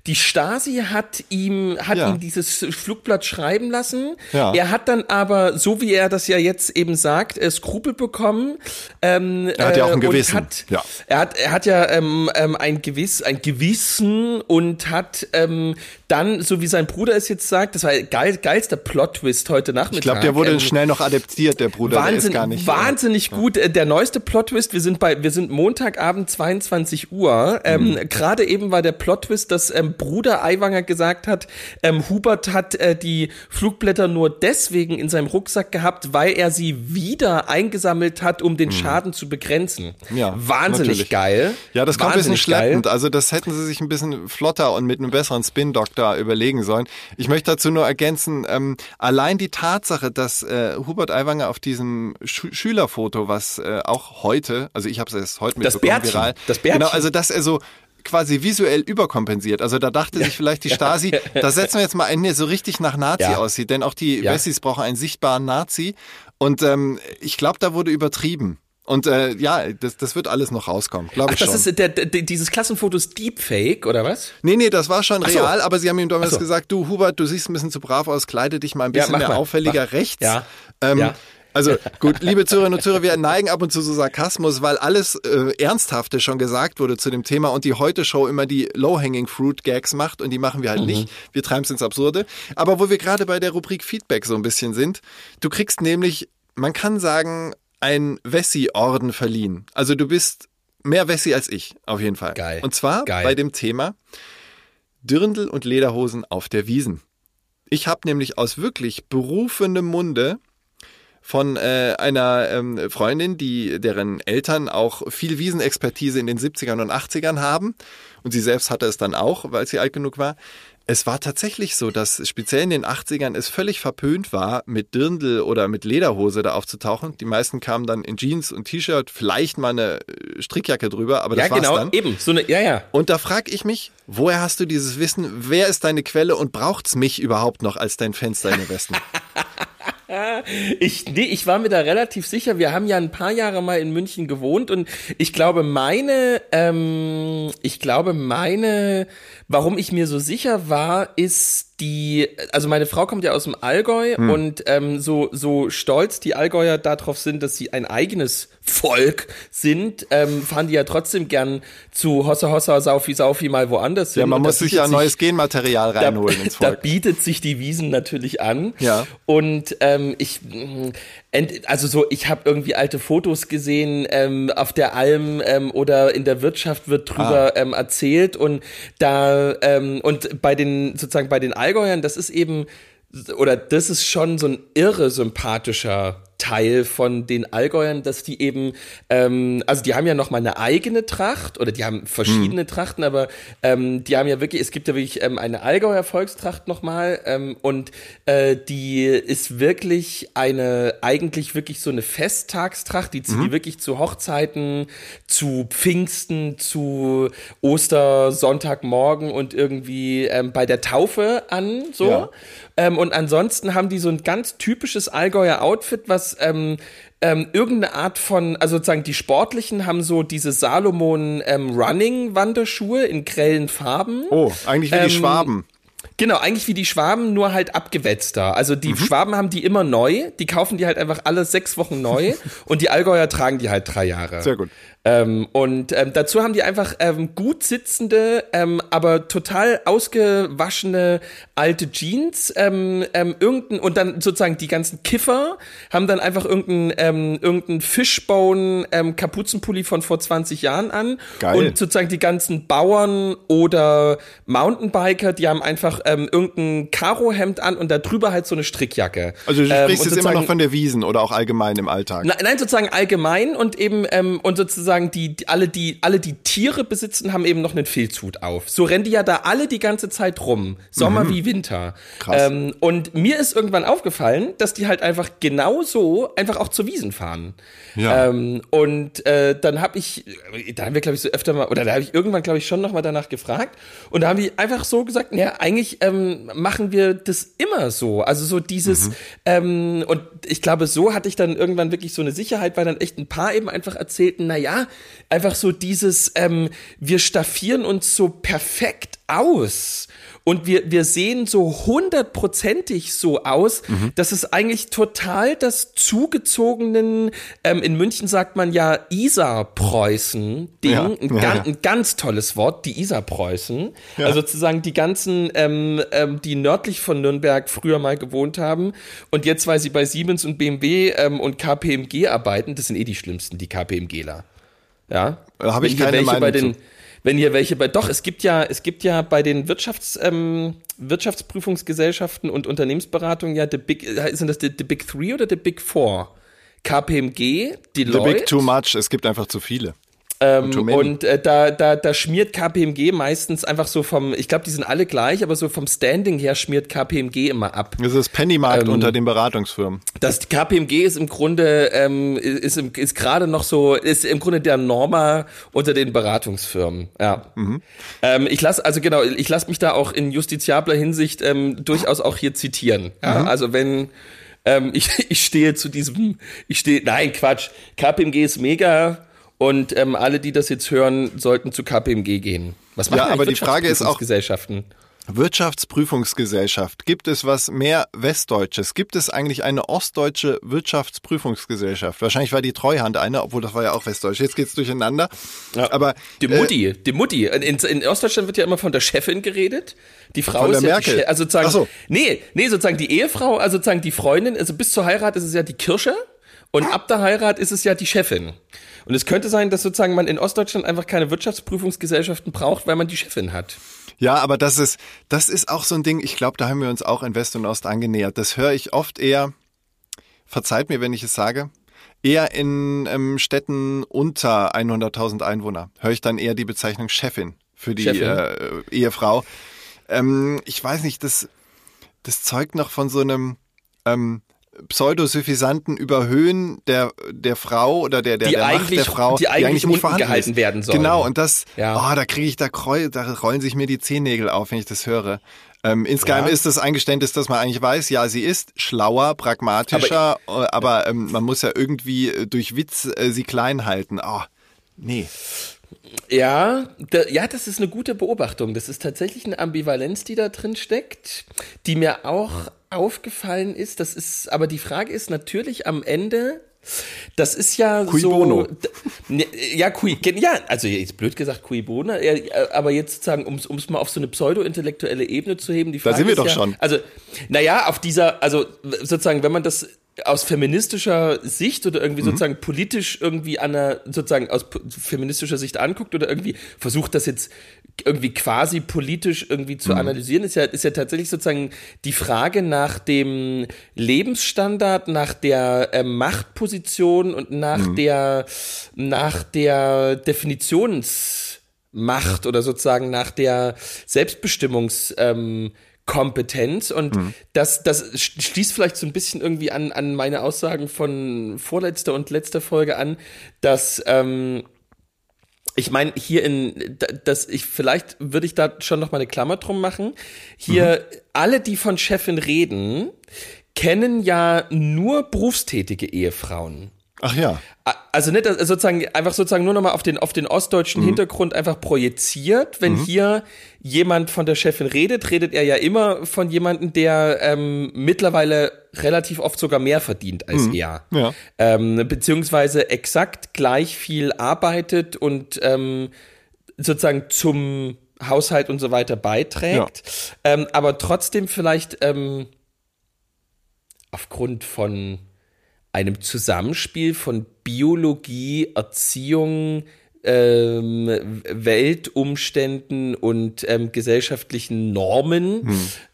Die Stasi hat ihm, hat Ja. ihm dieses Flugblatt schreiben lassen. Ja. Er hat dann aber, so wie er das ja jetzt eben sagt, äh, Skrupel bekommen. Ähm, Er hat ja auch ein äh, Gewissen. Hat, Ja. Er hat, er hat ja ähm, ähm, ein Gewiss, ein Gewissen und hat ähm, dann, so wie sein Bruder es jetzt sagt, das war geil, geilster Plot-Twist heute Nachmittag. Ich glaube, der wurde ähm, schnell noch adaptiert, der Bruder. der Wahnsinn, ist gar nicht. wahnsinnig gut. Äh, Der neueste Plot-Twist, wir sind bei, wir sind Montagabend 22 Uhr. Ähm, Mhm. Gerade eben war der Plot-Twist, dass ähm, Bruder Aiwanger gesagt hat, ähm, Hubert hat äh, die Flugblätter nur deswegen in seinem Rucksack gehabt, weil er sie wieder eingesammelt hat, um den Schaden zu begrenzen. Ja, Wahnsinnig natürlich. geil. Ja, das kommt ein bisschen Wahnsinnig geil. schleppend. Also das hätten sie sich ein bisschen flotter und mit einem besseren Spin-Doktor überlegen sollen. Ich möchte dazu nur ergänzen, ähm, allein die Tatsache, dass äh, Hubert Aiwanger auf diesem Schü Schülerfoto, was äh, auch heute, also ich habe es erst heute Das mitbekommen, Bärtchen, viral, das Bärtchen. genau, also dass er so quasi visuell überkompensiert. Also da dachte sich vielleicht die Stasi, da setzen wir jetzt mal einen, der so richtig nach Nazi Ja. aussieht, denn auch die Ja. Wessis brauchen einen sichtbaren Nazi. Und ähm, ich glaube, da wurde übertrieben. Und äh, ja, das, das wird alles noch rauskommen, glaube Ach, ich das schon. ist der, der, dieses Klassenfoto ist Deepfake, oder was? Nee, nee, das war schon Ach so. real, aber sie haben ihm damals Ach so. gesagt, du Hubert, du siehst ein bisschen zu brav aus, kleide dich mal ein Ja, bisschen mach mehr mal, auffälliger mach. rechts. Ja. Ähm, Ja. Also gut, liebe Zuhörerinnen und Zuhörer, wir neigen ab und zu so Sarkasmus, weil alles äh, Ernsthafte schon gesagt wurde zu dem Thema und die Heute-Show immer die Low-Hanging-Fruit-Gags macht und die machen wir halt nicht. Wir treiben es ins Absurde. Aber wo wir gerade bei der Rubrik Feedback so ein bisschen sind, du kriegst nämlich, man kann sagen, ein Wessi-Orden verliehen. Also du bist mehr Wessi als ich, auf jeden Fall. Geil. Und zwar Geil. bei dem Thema Dirndl und Lederhosen auf der Wiesen. Ich habe nämlich aus wirklich berufenem Munde von äh, einer ähm, Freundin, die deren Eltern auch viel Wiesenexpertise in den 70ern und 80ern haben und sie selbst hatte es dann auch, weil sie alt genug war. Es war tatsächlich so, dass speziell in den 80ern es völlig verpönt war, mit Dirndl oder mit Lederhose da aufzutauchen. Die meisten kamen dann in Jeans und T-Shirt, vielleicht mal eine äh, Strickjacke drüber, aber das ja, war's genau, dann. eben. So eine, ja, ja. Und da frage ich mich, woher hast du dieses Wissen? Wer ist deine Quelle und braucht's mich überhaupt noch als dein Fenster in den Westen? [laughs] [laughs] Ich, nee, ich war mir da relativ sicher. Wir haben ja ein paar Jahre mal in München gewohnt und ich glaube, meine, ähm, ich glaube, meine, warum ich mir so sicher war, ist die, also meine Frau kommt ja aus dem Allgäu und ähm, so, so stolz die Allgäuer darauf sind, dass sie ein eigenes Volk sind, ähm, fahren die ja trotzdem gern zu Hossa Hossa, Saufi Saufi mal woanders hin. ja, man da muss sich ja neues Genmaterial da, reinholen ins [laughs] da Volk. bietet sich die Wiesen natürlich an. Ja. Und ähm, ich, also so, ich habe irgendwie alte Fotos gesehen ähm, auf der Alm ähm, oder in der Wirtschaft wird drüber Ah. ähm, erzählt und da ähm, und bei den sozusagen bei den Allgäuern, das ist eben oder das ist schon so ein irre sympathischer Teil von den Allgäuern, dass die eben, ähm, also die haben ja noch mal eine eigene Tracht oder die haben verschiedene Trachten, aber ähm, die haben ja wirklich, es gibt ja wirklich ähm, eine Allgäuer Volkstracht noch mal ähm, und äh, die ist wirklich eine, eigentlich wirklich so eine Festtagstracht, die ziehen die wirklich zu Hochzeiten, zu Pfingsten, zu Oster, Sonntagmorgen und irgendwie ähm, bei der Taufe an, so. Ja. Ähm, und ansonsten haben die so ein ganz typisches Allgäuer Outfit, was ähm, ähm, irgendeine Art von, also sozusagen die Sportlichen haben so diese Salomon ähm, Running Wanderschuhe in grellen Farben. Oh, eigentlich wie Ähm, die Schwaben. Genau, eigentlich wie die Schwaben, nur halt abgewetzter. Also die Schwaben haben die immer neu, die kaufen die halt einfach alle sechs Wochen neu [laughs] und die Allgäuer tragen die halt drei Jahre. Sehr gut. Ähm, und ähm, dazu haben die einfach ähm, gut sitzende, ähm, aber total ausgewaschene alte Jeans, ähm, ähm, irgendein, und dann sozusagen die ganzen Kiffer haben dann einfach irgendeinen ähm, irgendein Fishbone Kapuzenpulli von vor 20 Jahren an. Geil. Und sozusagen die ganzen Bauern oder Mountainbiker, die haben einfach ähm, irgendein Karohemd an und da drüber halt so eine Strickjacke. Also du Ähm, sprichst und jetzt immer noch von der Wiesen oder auch allgemein im Alltag. Nein, nein, sozusagen allgemein und eben ähm, und sozusagen die, die alle die alle die Tiere besitzen haben eben noch einen Filzhut auf. So rennen die ja da alle die ganze Zeit rum, Sommer wie Winter. Mhm. Krass. Ähm, und mir ist irgendwann aufgefallen, dass die halt einfach genau so einfach auch zur Wiesen fahren. Ja. Ähm, und äh, dann habe ich, da haben wir glaube ich so öfter mal oder da habe ich irgendwann glaube ich schon noch mal danach gefragt und da haben die einfach so gesagt, ja eigentlich ähm, machen wir das immer so. Also so dieses ähm, und ich glaube so hatte ich dann irgendwann wirklich so eine Sicherheit, weil dann echt ein paar eben einfach erzählten, na ja, einfach so dieses, ähm, wir staffieren uns so perfekt aus. Und wir, wir sehen so hundertprozentig so aus, dass es eigentlich total das zugezogenen, ähm, in München sagt man ja Isar-Preußen-Ding, Ja, ein, ja, gan- ja. ein ganz tolles Wort, die Isar-Preußen. Also sozusagen die ganzen, ähm, ähm, die nördlich von Nürnberg früher mal gewohnt haben und jetzt, weil sie bei Siemens und BMW ähm, und KPMG arbeiten, das sind eh die schlimmsten, die KPMGler. Ja. Da hab ich keine Meinung bei den, zu. Wenn hier welche bei, doch, es gibt ja, es gibt ja bei den Wirtschafts, ähm, Wirtschaftsprüfungsgesellschaften und Unternehmensberatungen ja the Big, äh, sind das die, the Big Three oder the Big Four? KPMG, The Deloitte. big too much. Es gibt einfach zu viele. Ähm, und äh, da, da, da schmiert KPMG meistens einfach so vom, ich glaube, die sind alle gleich, aber so vom Standing her schmiert KPMG immer ab. Das ist Pennymarkt Ähm, unter den Beratungsfirmen. Das KPMG ist im Grunde, ähm, ist, im- ist gerade noch so, ist im Grunde der Norma unter den Beratungsfirmen. Ja. Ähm, ich lasse, also genau, ich lasse mich da auch in justiziabler Hinsicht ähm, durchaus auch hier zitieren. Ja? Also wenn ähm, [laughs] ich, ich stehe zu diesem, ich stehe, nein, Quatsch, KPMG ist mega und ähm, alle, die das jetzt hören, sollten zu KPMG gehen. Was machen Ja, aber die Frage ist auch- Wirtschaftsprüfungsgesellschaften? Wirtschaftsprüfungsgesellschaft. Gibt es was mehr Westdeutsches? Gibt es eigentlich eine ostdeutsche Wirtschaftsprüfungsgesellschaft? Wahrscheinlich war die Treuhand eine, obwohl das war ja auch westdeutsch. Jetzt geht's durcheinander. Aber Die äh, Mutti, die Mutti. In, in Ostdeutschland wird ja immer von der Chefin geredet. Die Frau Von ist der ja die Merkel. Che- also sozusagen, so. nee, nee, sozusagen die Ehefrau, also sozusagen die Freundin, also bis zur Heirat ist es ja die Kirsche und ab der Heirat ist es ja die Chefin. Und es könnte sein, dass sozusagen man in Ostdeutschland einfach keine Wirtschaftsprüfungsgesellschaften braucht, weil man die Chefin hat. Ja, aber das ist, das ist auch so ein Ding, ich glaube, da haben wir uns auch in West und Ost angenähert. Das höre ich oft eher, verzeiht mir, wenn ich es sage, eher in ähm, Städten unter 100.000 Einwohner. Höre ich dann eher die Bezeichnung Chefin für die. Äh, Ehefrau. Ähm, ich weiß nicht, das, das zeugt noch von so einem ähm, pseudosuffisanten Überhöhen der, der Frau oder der, der, Die der Macht eigentlich- der Frau, die eigentlich unten vorhanden gehalten ist. werden sollen. Genau, und das, Ja. oh, da kriege ich, da, kreu, da rollen sich mir die Zehennägel auf, wenn ich das höre. Ähm, insgeheim Ja. ist das Eingeständnis, dass man eigentlich weiß, ja, sie ist schlauer, pragmatischer, aber, aber ähm, man muss ja irgendwie äh, durch Witz äh, sie klein halten. Oh, nee. Ja, da, ja, das ist eine gute Beobachtung. Das ist tatsächlich eine Ambivalenz, die da drin steckt, die mir auch aufgefallen ist. Das ist, aber die Frage ist natürlich am Ende, das ist ja Cui so. bono. ne, Ja, cui, ja, also jetzt blöd gesagt, cui bono, ja, aber jetzt sozusagen, um es mal auf so eine pseudo-intellektuelle Ebene zu heben, die Da Frage sind wir ist doch ja, schon. Also, naja, auf dieser, also sozusagen, wenn man das aus feministischer Sicht oder irgendwie sozusagen politisch irgendwie an einer, sozusagen aus feministischer Sicht anguckt oder irgendwie versucht, das jetzt irgendwie quasi politisch irgendwie zu analysieren, ist ja, ist ja tatsächlich sozusagen die Frage nach dem Lebensstandard, nach der äh, Machtposition und nach der, nach der Definitionsmacht oder sozusagen nach der Selbstbestimmungs, ähm, Kompetenz. Und das, das sch- schließt vielleicht so ein bisschen irgendwie an, an meine Aussagen von vorletzter und letzter Folge an, dass ähm, ich meine, hier in, da- das, ich, vielleicht würde ich da schon noch mal eine Klammer drum machen. Hier, alle, die von Chefin reden, kennen ja nur berufstätige Ehefrauen. Ach ja. Also nicht sozusagen einfach sozusagen nur nochmal auf den auf den ostdeutschen Hintergrund einfach projiziert. Wenn hier jemand von der Chefin redet, redet er ja immer von jemandem, der ähm, mittlerweile relativ oft sogar mehr verdient als er. Ja. Ähm, beziehungsweise exakt gleich viel arbeitet und ähm, sozusagen zum Haushalt und so weiter beiträgt, ähm, aber trotzdem vielleicht ähm, aufgrund von einem Zusammenspiel von Biologie, Erziehung, ähm, Weltumständen und ähm, gesellschaftlichen Normen,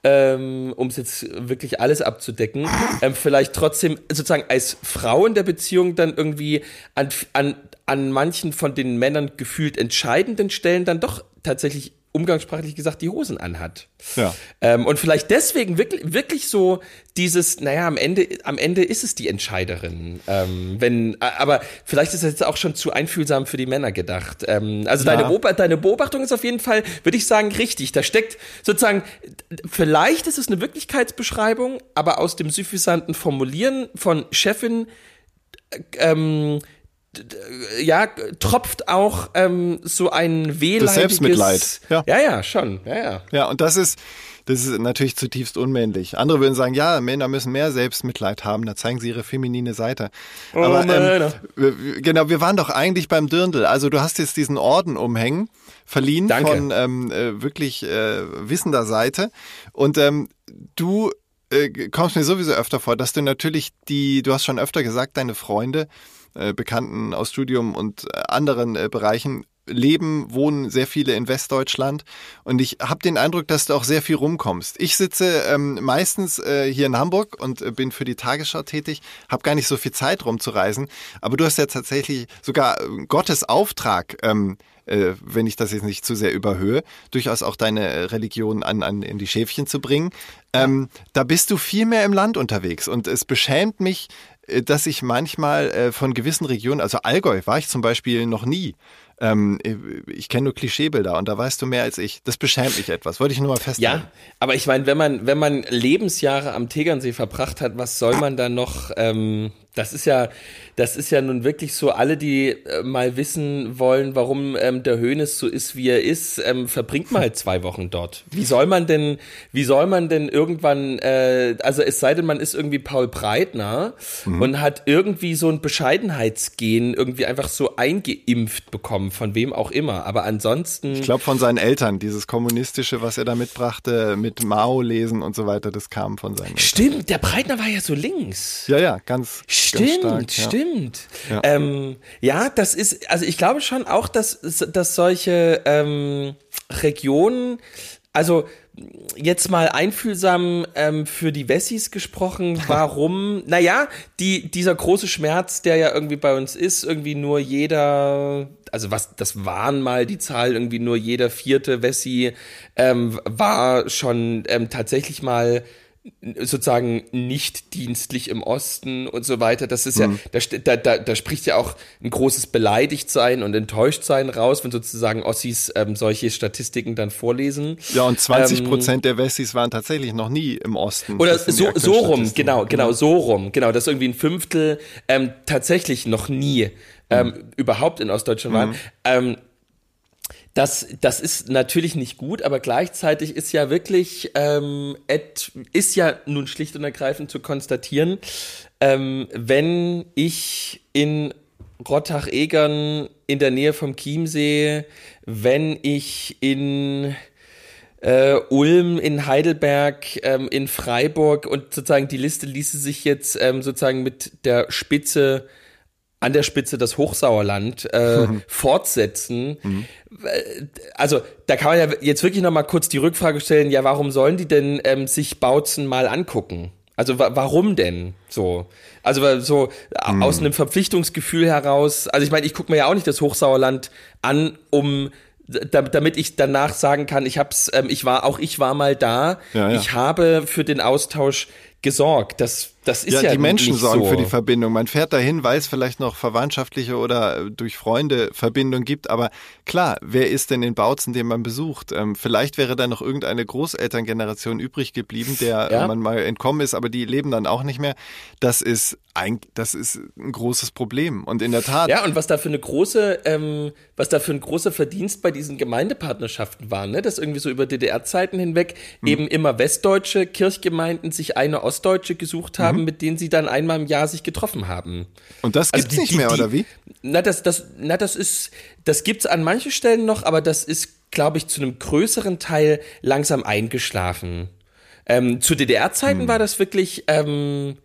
ähm, um es jetzt wirklich alles abzudecken, ähm, vielleicht trotzdem sozusagen als Frau in der Beziehung dann irgendwie an, an, an manchen von den Männern gefühlt entscheidenden Stellen dann doch tatsächlich umgangssprachlich gesagt die Hosen anhat. Ja. Ähm, und vielleicht deswegen wirklich, wirklich so dieses, naja, am Ende, am Ende ist es die Entscheiderin. Ähm, wenn, aber vielleicht ist das jetzt auch schon zu einfühlsam für die Männer gedacht. Ähm, also deine, Ja. Beobacht, deine Beobachtung ist auf jeden Fall, würde ich sagen, richtig. Da steckt sozusagen, vielleicht ist es eine Wirklichkeitsbeschreibung, aber aus dem suffisanten Formulieren von Chefin ähm, d- d- ja, tropft auch ähm, so ein wehleidiges... Selbstmitleid, ja. ja, ja, schon. Ja, ja. Ja, und das ist, das ist natürlich zutiefst unmännlich. Andere würden sagen, ja, Männer müssen mehr Selbstmitleid haben, da zeigen sie ihre feminine Seite. Aber Oh, Männer. ähm, wir- genau, wir waren doch eigentlich beim Dirndl. Also du hast jetzt diesen Orden umhängen, verliehen Danke. von ähm, äh, wirklich äh, wissender Seite. Und ähm, du äh, kommst mir sowieso öfter vor, dass du natürlich die, du hast schon öfter gesagt, deine Freunde, Bekannten aus Studium und äh, anderen äh, Bereichen leben, wohnen sehr viele in Westdeutschland und ich habe den Eindruck, dass du auch sehr viel rumkommst. Ich sitze ähm, meistens äh, hier in Hamburg und äh, bin für die Tagesschau tätig, habe gar nicht so viel Zeit rumzureisen, aber du hast ja tatsächlich sogar äh, Gottes Auftrag, ähm, äh, wenn ich das jetzt nicht zu sehr überhöhe, durchaus auch deine äh, Religion an, an in die Schäfchen zu bringen. Ähm, da bist du viel mehr im Land unterwegs und es beschämt mich, äh, dass ich manchmal äh, von gewissen Regionen, also Allgäu war ich zum Beispiel noch nie, ähm, ich kenne nur Klischeebilder und da weißt du mehr als ich. Das beschämt mich etwas. Wollte ich nur mal feststellen. Ja, aber ich meine, wenn man, wenn man Lebensjahre am Tegernsee verbracht hat, was soll man da noch ähm, das ist ja, das ist ja nun wirklich so, alle, die äh, mal wissen wollen, warum ähm, der Hönes so ist, wie er ist, ähm, verbringt mal halt zwei Wochen dort. Wie soll man denn, wie soll man denn irgendwann, äh, also es sei denn, man ist irgendwie Paul Breitner mhm. und hat irgendwie so ein Bescheidenheitsgen irgendwie einfach so eingeimpft bekommen, von wem auch immer. Aber ansonsten. Ich glaube von seinen Eltern, dieses kommunistische, was er da mitbrachte, mit Mao lesen und so weiter, das kam von seinen Eltern. Stimmt, der Breitner war ja so links. Ja, ja, ganz. Stimmt, stark, stimmt. Ja. Ähm, ja, das ist, also ich glaube schon auch, dass, dass solche ähm, Regionen, also jetzt mal einfühlsam ähm, für die Wessis gesprochen, [laughs] warum, naja, die, dieser große Schmerz, der ja irgendwie bei uns ist, irgendwie nur jeder, also was, das waren mal die Zahl, irgendwie nur jeder vierte Wessi ähm, war schon ähm, tatsächlich mal sozusagen nicht dienstlich im Osten und so weiter. Das ist mhm. ja, da, da, da spricht ja auch ein großes Beleidigtsein und Enttäuschtsein raus, wenn sozusagen Ossis ähm, solche Statistiken dann vorlesen. Ja, und 20 ähm, Prozent ähm, der Wessis waren tatsächlich noch nie im Osten. Oder so, so rum, genau, genau, so rum, genau, dass irgendwie ein Fünftel ähm, tatsächlich noch nie ähm, mhm. überhaupt in Ostdeutschland waren. Mhm. Ähm, das, das ist natürlich nicht gut, aber gleichzeitig ist ja wirklich, ähm, et, ist ja nun schlicht und ergreifend zu konstatieren, ähm, wenn ich in Rottach-Egern in der Nähe vom Chiemsee, wenn ich in äh, Ulm, in Heidelberg, ähm, in Freiburg und sozusagen die Liste ließe sich jetzt ähm, sozusagen mit der Spitze an der Spitze das Hochsauerland äh, mhm. fortsetzen. Mhm. Also da kann man ja jetzt wirklich noch mal kurz die Rückfrage stellen, ja, warum sollen die denn ähm, sich Bautzen mal angucken? Also wa warum denn so? Also so mhm. aus einem Verpflichtungsgefühl heraus, also ich meine, ich gucke mir ja auch nicht das Hochsauerland an, um damit ich danach sagen kann, ich hab's, ähm, ich war, auch ich war mal da. Ja, ja. Ich habe für den Austausch gesorgt. Das, das ist ja, ja die Menschen sorgen so. für die Verbindung. Man fährt dahin, weil es vielleicht noch verwandtschaftliche oder durch Freunde Verbindung gibt. Aber klar, wer ist denn in Bautzen, den man besucht? Ähm, vielleicht wäre da noch irgendeine Großelterngeneration übrig geblieben, der ja. man mal entkommen ist, aber die leben dann auch nicht mehr. Das ist ein, das ist ein großes Problem. Und in der Tat. Ja, und was da für eine große, ähm, was da für ein großer Verdienst bei diesen Gemeindepartnerschaften war, ne? dass irgendwie so über DDR-Zeiten hinweg hm. eben immer westdeutsche Kirchgemeinden sich eine Ostdeutsche gesucht haben, mhm. mit denen sie dann einmal im Jahr sich getroffen haben. Und das gibt's also die, nicht mehr, die, oder wie? Na, das, das, na, das ist, das gibt's an manchen Stellen noch, aber das ist, glaube ich, zu einem größeren Teil langsam eingeschlafen. Ähm, zu DDR-Zeiten mhm. war das wirklich, ähm,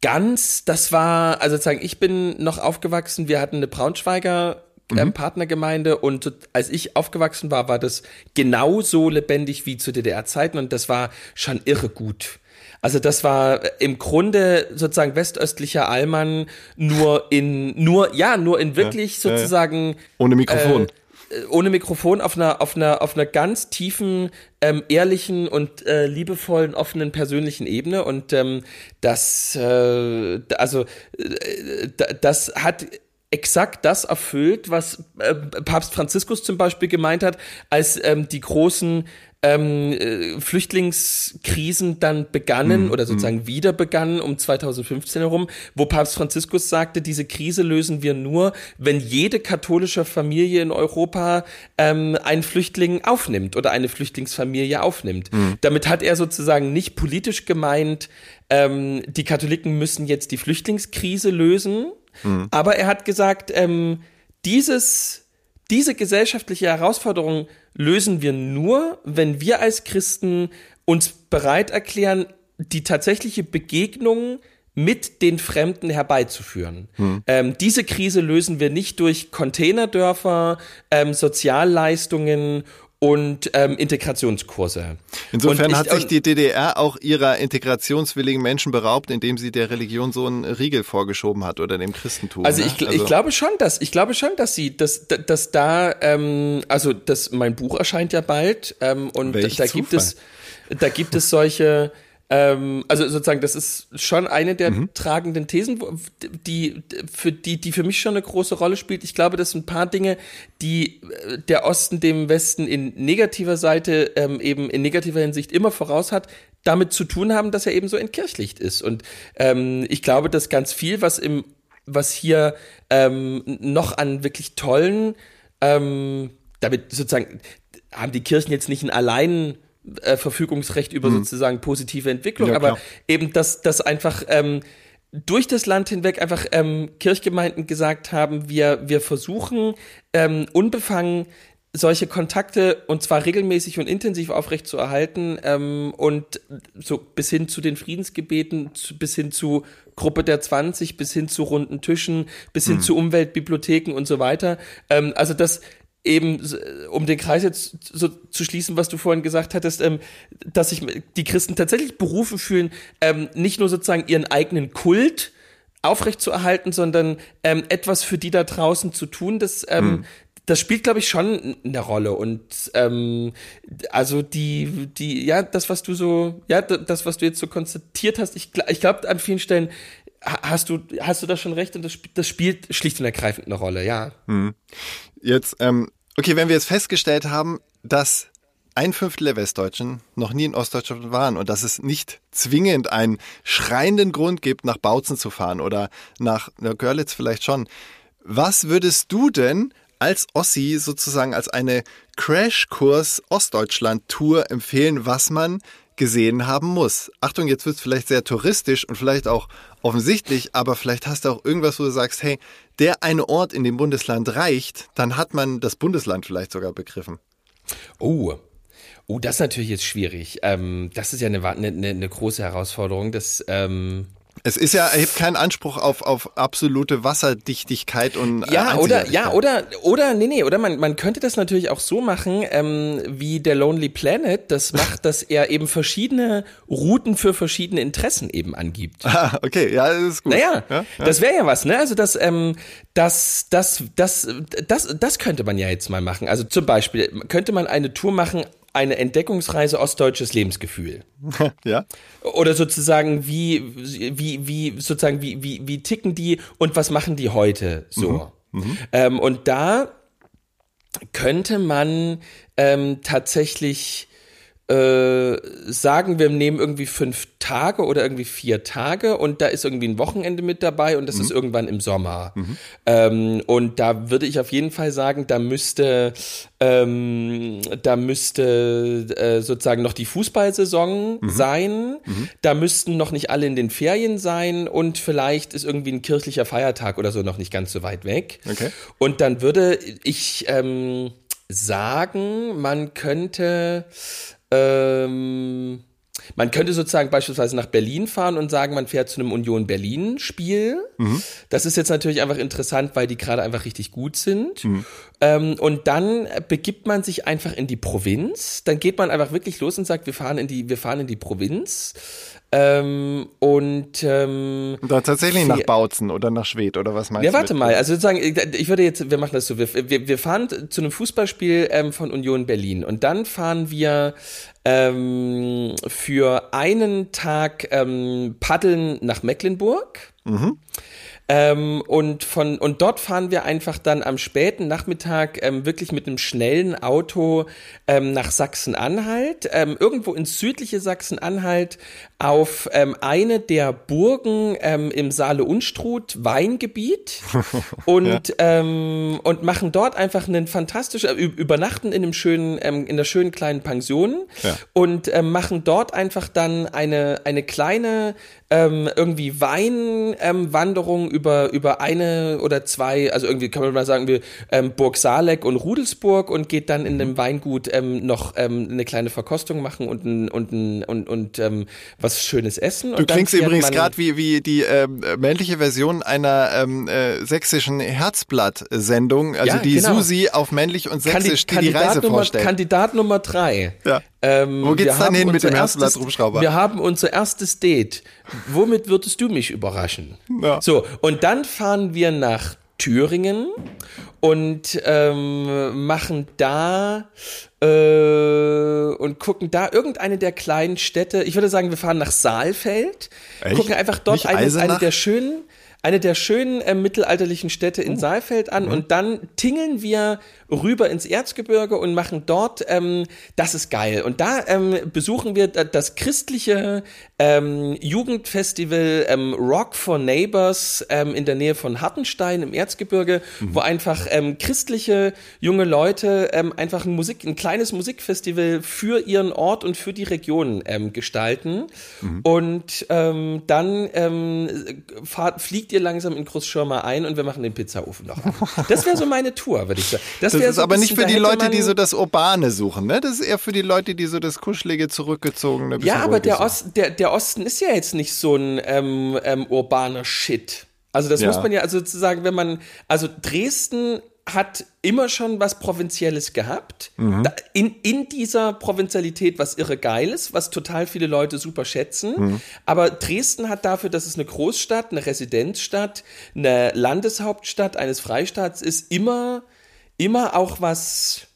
ganz, das war, also sagen, ich bin noch aufgewachsen, wir hatten eine Braunschweiger ähm, mhm. Partnergemeinde und als ich aufgewachsen war, war das genauso lebendig wie zu DDR-Zeiten und das war schon irre gut. Also das war im Grunde sozusagen westöstlicher Allmann nur in nur ja nur in wirklich ja, sozusagen ohne Mikrofon. Äh, ohne Mikrofon auf einer auf einer auf einer ganz tiefen ähm, ehrlichen und äh, liebevollen offenen persönlichen Ebene und ähm, das äh, also äh, das hat exakt das erfüllt, was äh, Papst Franziskus zum Beispiel gemeint hat, als ähm, die großen ähm, äh, Flüchtlingskrisen dann begannen mhm. oder sozusagen wieder begannen um 2015 herum, wo Papst Franziskus sagte, diese Krise lösen wir nur, wenn jede katholische Familie in Europa ähm, einen Flüchtling aufnimmt oder eine Flüchtlingsfamilie aufnimmt. Mhm. Damit hat er sozusagen nicht politisch gemeint, ähm, die Katholiken müssen jetzt die Flüchtlingskrise lösen, mhm. aber er hat gesagt, ähm, dieses diese gesellschaftliche Herausforderung lösen wir nur, wenn wir als Christen uns bereit erklären, die tatsächliche Begegnung mit den Fremden herbeizuführen. Ähm, diese Krise lösen wir nicht durch Containerdörfer, ähm, Sozialleistungen und ähm, Integrationskurse. Insofern Und ich- hat sich die DDR auch ihrer integrationswilligen Menschen beraubt, indem sie der Religion so einen Riegel vorgeschoben hat oder dem Christentum. Also ne? ich, gl- ich glaube schon, dass ich glaube schon, dass sie, dass, dass, dass da, ähm, also das, mein Buch erscheint ja bald ähm, und Welch da gibt Zufall. es, da gibt es solche, ähm, also sozusagen, das ist schon eine der Mhm. tragenden Thesen, die für die, die für mich schon eine große Rolle spielt. Ich glaube, das sind ein paar Dinge, die äh, der Osten dem Westen in negativer Seite ähm, eben in negativer Hinsicht immer voraus hat, damit zu tun haben, dass er eben so entkirchlicht ist. Und ähm, ich glaube, dass ganz viel, was im was hier ähm, noch an wirklich tollen, ähm, damit sozusagen haben die Kirchen jetzt nicht ein allein äh, Verfügungsrecht über sozusagen positive Entwicklung, Ja, aber klar. eben, dass das einfach ähm, durch das Land hinweg einfach ähm, Kirchgemeinden gesagt haben, wir, wir versuchen ähm, unbefangen solche Kontakte und zwar regelmäßig und intensiv aufrechtzuerhalten ähm, und so bis hin zu den Friedensgebeten, zu, bis hin zu Gruppe der 20, bis hin zu runden Tischen, bis hin zu Umweltbibliotheken und so weiter. Ähm, also das eben, um den Kreis jetzt so zu schließen, was du vorhin gesagt hattest, ähm, dass sich die Christen tatsächlich berufen fühlen, ähm, nicht nur sozusagen ihren eigenen Kult aufrechtzuerhalten, sondern ähm, etwas für die da draußen zu tun, das ähm, das spielt, glaube ich, schon eine Rolle. Und ähm, also die, die, ja, das, was du so, ja, das, was du jetzt so konstatiert hast, ich, ich glaube, an vielen Stellen ha- hast du, hast du da schon recht und das, das spielt schlicht und ergreifend eine Rolle, ja. Jetzt, ähm, okay, wenn wir jetzt festgestellt haben, dass ein Fünftel der Westdeutschen noch nie in Ostdeutschland waren und dass es nicht zwingend einen schreienden Grund gibt, nach Bautzen zu fahren oder nach na, Görlitz vielleicht schon. Was würdest du denn als Ossi sozusagen als eine Crashkurs Ostdeutschland-Tour empfehlen, was man gesehen haben muss? Achtung, jetzt wird es vielleicht sehr touristisch und vielleicht auch offensichtlich, aber vielleicht hast du auch irgendwas, wo du sagst, hey, der eine Ort in dem Bundesland reicht, dann hat man das Bundesland vielleicht sogar begriffen. Oh. Oh, das ist natürlich jetzt schwierig. Ähm, das ist ja eine, eine, eine große Herausforderung. Das, ähm, Es ist ja, erhebt keinen Anspruch auf, auf absolute Wasserdichtigkeit und äh, Ja, oder, ja, oder, oder, nee, nee, oder man, man könnte das natürlich auch so machen, ähm, wie der Lonely Planet das [laughs] macht, dass er eben verschiedene Routen für verschiedene Interessen eben angibt. Ah, okay, ja, das ist gut. Naja, ja, ja. das wäre ja was, ne? Also das, ähm, das, das, das, das, das könnte man ja jetzt mal machen. Also zum Beispiel könnte man eine Tour machen, eine Entdeckungsreise ostdeutsches Lebensgefühl. [laughs] ja. Oder sozusagen, wie, wie, wie, sozusagen, wie, wie, wie ticken die und was machen die heute so? Ähm, und da könnte man ähm, tatsächlich äh, sagen, wir nehmen irgendwie fünf Tage oder irgendwie vier Tage und da ist irgendwie ein Wochenende mit dabei und das ist irgendwann im Sommer. Ähm, und da würde ich auf jeden Fall sagen, da müsste, ähm, da müsste äh, sozusagen noch die Fußballsaison sein. Da müssten noch nicht alle in den Ferien sein und vielleicht ist irgendwie ein kirchlicher Feiertag oder so noch nicht ganz so weit weg. Okay. Und dann würde ich ähm, sagen, man könnte ähm, man könnte sozusagen beispielsweise nach Berlin fahren und sagen, man fährt zu einem Union Berlin Spiel. Das ist jetzt natürlich einfach interessant, weil die gerade einfach richtig gut sind. Ähm, und dann begibt man sich einfach in die Provinz. Dann geht man einfach wirklich los und sagt, wir fahren in die, wir fahren in die Provinz. Ähm, und ähm, Da tatsächlich nach Bautzen oder nach Schwedt oder was meinst ja, du? warte mit- mal. Also sozusagen, ich würde jetzt, wir machen das so. Wir, wir, fahren zu einem Fußballspiel ähm, von Union Berlin und dann fahren wir ähm, für einen Tag ähm, paddeln nach Mecklenburg. Ähm, und von und dort fahren wir einfach dann am späten Nachmittag ähm, wirklich mit einem schnellen Auto ähm, nach Sachsen-Anhalt, ähm, irgendwo ins südliche Sachsen-Anhalt auf ähm, eine der Burgen ähm, im Saale-Unstrut Weingebiet. [laughs] Und ähm, und machen dort einfach einen fantastischen äh, übernachten in einem schönen ähm, in der schönen kleinen Pension. Ja. und ähm, machen dort einfach dann eine eine kleine ähm, irgendwie Weinwanderung ähm, über, über eine oder zwei, also irgendwie kann man mal sagen, wir ähm, Burg Saaleck und Rudelsburg und geht dann in dem Weingut ähm, noch ähm, eine kleine Verkostung machen und ein, und, ein, und, und ähm, was Schönes essen. Du klingst übrigens gerade wie, wie die ähm, männliche Version einer ähm, äh, sächsischen Herzblatt-Sendung, also Ja, die genau. Susi auf männlich und sächsisch, die die Reise Kandidat Nummer, vorstellt. Kandidat Nummer drei. Ja. Ähm, Wo geht's dann hin mit dem Herzblatt, erstes- Rumschrauber? Wir haben unser erstes Date. Womit würdest du mich überraschen? Ja. So, und dann fahren wir nach Thüringen und ähm, machen da äh, und gucken da irgendeine der kleinen Städte. Ich würde sagen, wir fahren nach Saalfeld, Echt? gucken einfach dort eine, eine der schönen eine der schönen äh, mittelalterlichen Städte Oh. in Saalfeld Mhm. an und dann tingeln wir rüber ins Erzgebirge und machen dort, ähm, das ist geil. Und da ähm, besuchen wir da- das christliche ähm, Jugendfestival ähm, Rock for Neighbors ähm, in der Nähe von Hartenstein im Erzgebirge, Mhm. wo einfach ähm, christliche junge Leute ähm, einfach ein Musik, ein kleines Musikfestival für ihren Ort und für die Region ähm, gestalten. Mhm. Und ähm, dann ähm, fahrt, fliegt ihr langsam in Großschirmer ein und wir machen den Pizzaofen noch an. Das wäre so meine Tour, würde ich sagen. das wär ist so aber nicht bisschen- für die Leute, die so das Urbane suchen, ne? Das ist eher für die Leute, die so das kuschelige, zurückgezogene, Ja, aber der. Ost, der, der Osten ist ja jetzt nicht so ein ähm, ähm, urbaner Shit. Also das Ja. muss man ja also sozusagen, wenn man, also Dresden hat immer schon was Provinzielles gehabt. Mhm. Da, in, in dieser Provinzialität was irre Geiles, was total viele Leute super schätzen. Mhm. Aber Dresden hat dafür, dass es eine Großstadt, eine Residenzstadt, eine Landeshauptstadt eines Freistaats ist, immer, immer auch was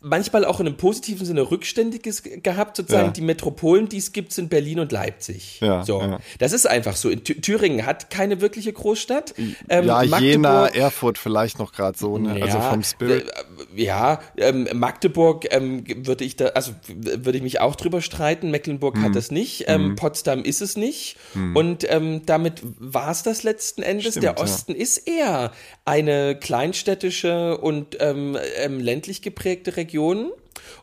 manchmal auch in einem positiven Sinne Rückständiges ge- gehabt, sozusagen Ja. die Metropolen, die es gibt, sind Berlin und Leipzig. Ja, so. ja. Das ist einfach so. In Thü- Thüringen hat keine wirkliche Großstadt. Ähm, ja, Magdeburg- Jena, Erfurt vielleicht noch gerade so, ne? also vom Spirit. äh, Ja, ähm, Magdeburg ähm, würde ich da, also würde ich mich auch drüber streiten. Mecklenburg Mhm. hat das nicht, ähm, Potsdam ist es nicht. Und ähm, damit war es das letzten Endes. Stimmt, Der. Osten ist eher eine kleinstädtische und ähm, ähm, ländlich geprägte Region.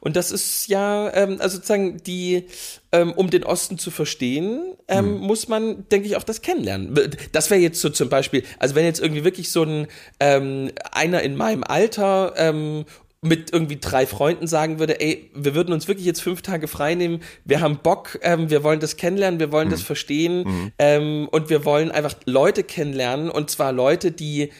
Und das ist ja, ähm, also sozusagen die, ähm, um den Osten zu verstehen, ähm, muss man, denke ich, auch das kennenlernen. Das wäre jetzt so zum Beispiel, also wenn jetzt irgendwie wirklich so ein ähm, einer in meinem Alter ähm, mit irgendwie drei Freunden sagen würde, ey, wir würden uns wirklich jetzt fünf Tage frei nehmen, wir haben Bock, ähm, wir wollen das kennenlernen, wir wollen das verstehen ähm, und wir wollen einfach Leute kennenlernen und zwar Leute, die,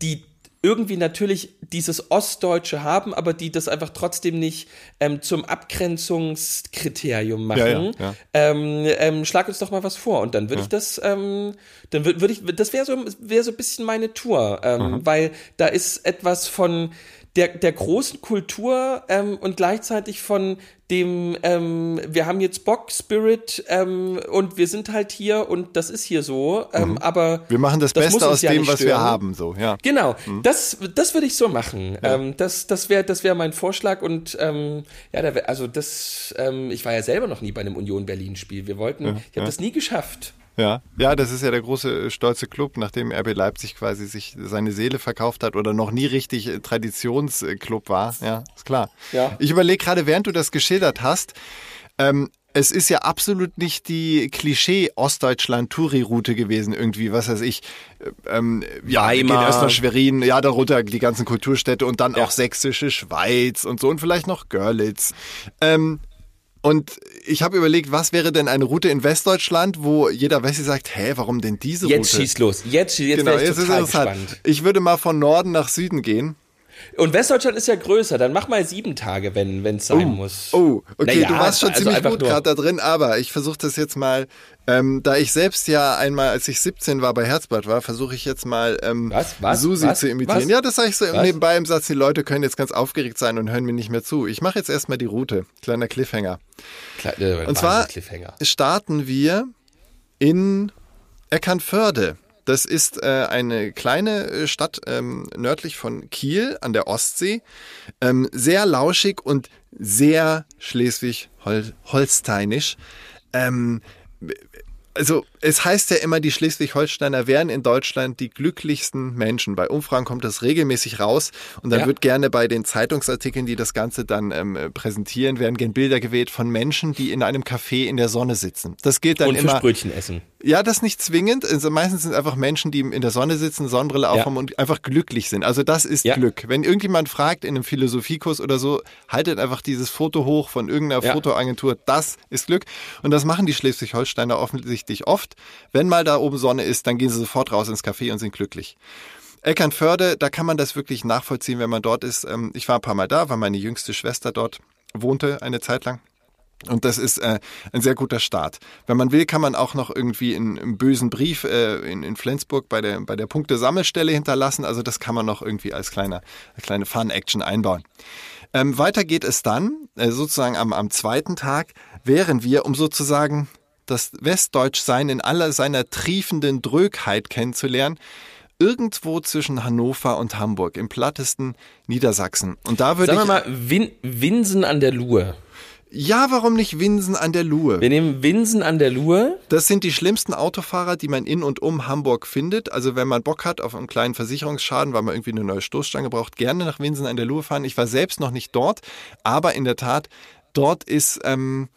die irgendwie natürlich dieses Ostdeutsche haben, aber die das einfach trotzdem nicht ähm, zum Abgrenzungskriterium machen. Ja, ja, ja. Ähm, ähm, schlag uns doch mal was vor und dann würde ich das, ähm, dann würde würd ich, das wäre so, wäre so ein bisschen meine Tour, ähm, Mhm. weil da ist etwas von der, der großen Kultur ähm, und gleichzeitig von dem, ähm, wir haben jetzt Bock, Spirit ähm, und wir sind halt hier und das ist hier so, ähm, aber Mhm. Wir machen das, muss Beste aus ja dem, was wir haben, so, ja. Genau, das, das würde ich so machen. Ähm, das das wäre das wär mein Vorschlag und ähm, ja, da wär, also das, ähm, ich war ja selber noch nie bei einem Union Berlin Spiel. Wir wollten, ich habe das nie geschafft. Ja, ja, das ist ja der große äh, stolze Club, nachdem RB Leipzig quasi sich seine Seele verkauft hat oder noch nie richtig äh, Traditionsclub war. Ja, ist klar. Ja. Ich überlege gerade, während du das geschildert hast, ähm, es ist ja absolut nicht die Klischee-Ostdeutschland-Touri-Route gewesen, irgendwie, was weiß ich. äh, Ähm, ja, Weimar. erst nach Schwerin, ja, darunter die ganzen Kulturstädte und dann Ja. auch sächsische Schweiz und so und vielleicht noch Görlitz. Ähm, und ich habe überlegt, was wäre denn eine Route in Westdeutschland, wo jeder Wessi sagt, hä, warum denn diese Jetzt Route? schieß los. Jetzt, jetzt genau, jetzt ist interessant. gespannt. Ich würde mal von Norden nach Süden gehen. Und Westdeutschland ist ja größer. Dann mach mal sieben Tage, wenn es sein muss. Oh, okay, Naja, du warst schon also ziemlich gut gerade da drin, aber ich versuche das jetzt mal, ähm, da ich selbst ja einmal, als ich 17 war, bei Herzblatt war, versuche ich jetzt mal ähm, Was? Was? Susi Was? zu imitieren. Ja, das sage ich so Was? nebenbei im Satz. Die Leute können jetzt ganz aufgeregt sein und hören mir nicht mehr zu. Ich mache jetzt erstmal die Route. Kleiner Cliffhanger. Klar, äh, Und zwar starten wir in Eckernförde. Das ist äh, eine kleine äh, Stadt ähm, nördlich von Kiel an der Ostsee. Ähm, sehr lauschig und sehr schleswig-holsteinisch. Ähm, also es heißt ja immer, die Schleswig-Holsteiner wären in Deutschland die glücklichsten Menschen. Bei Umfragen kommt das regelmäßig raus und dann Ja. wird gerne bei den Zeitungsartikeln, die das Ganze dann ähm, äh, präsentieren, werden gern Bilder gewählt von Menschen, die in einem Café in der Sonne sitzen. Das gilt dann Und immer. Fischbrötchen essen. Ja, das nicht zwingend. Also meistens sind es einfach Menschen, die in der Sonne sitzen, Sonnenbrille aufhaben und einfach glücklich sind. Also das ist Ja. Glück. Wenn irgendjemand fragt in einem Philosophiekurs oder so, haltet einfach dieses Foto hoch von irgendeiner Ja. Fotoagentur. Das ist Glück. Und das machen die Schleswig-Holsteiner offensichtlich oft. Wenn mal da oben Sonne ist, dann gehen sie sofort raus ins Café und sind glücklich. Eckernförde, da kann man das wirklich nachvollziehen, wenn man dort ist. Ähm, Ich war ein paar Mal da, weil meine jüngste Schwester dort wohnte eine Zeit lang. Und das ist äh, ein sehr guter Start. Wenn man will, kann man auch noch irgendwie in, einen bösen Brief äh, in, in Flensburg bei der, bei der Punktesammelstelle hinterlassen. Also das kann man noch irgendwie als kleine, als kleine Fun-Action einbauen. Ähm, weiter geht es dann, äh, sozusagen am, am zweiten Tag, wären wir, um sozusagen das Westdeutschsein in aller seiner triefenden Drögheit kennenzulernen, irgendwo zwischen Hannover und Hamburg, im plattesten Niedersachsen. Und da würde Sagen wir mal, Win Winsen an der Luhe. Ja, warum nicht Winsen an der Luhe? Wir nehmen Winsen an der Luhe. Das sind die schlimmsten Autofahrer, die man in und um Hamburg findet. Also wenn man Bock hat auf einen kleinen Versicherungsschaden, weil man irgendwie eine neue Stoßstange braucht, gerne nach Winsen an der Luhe fahren. Ich war selbst noch nicht dort, aber in der Tat, dort ist ähm,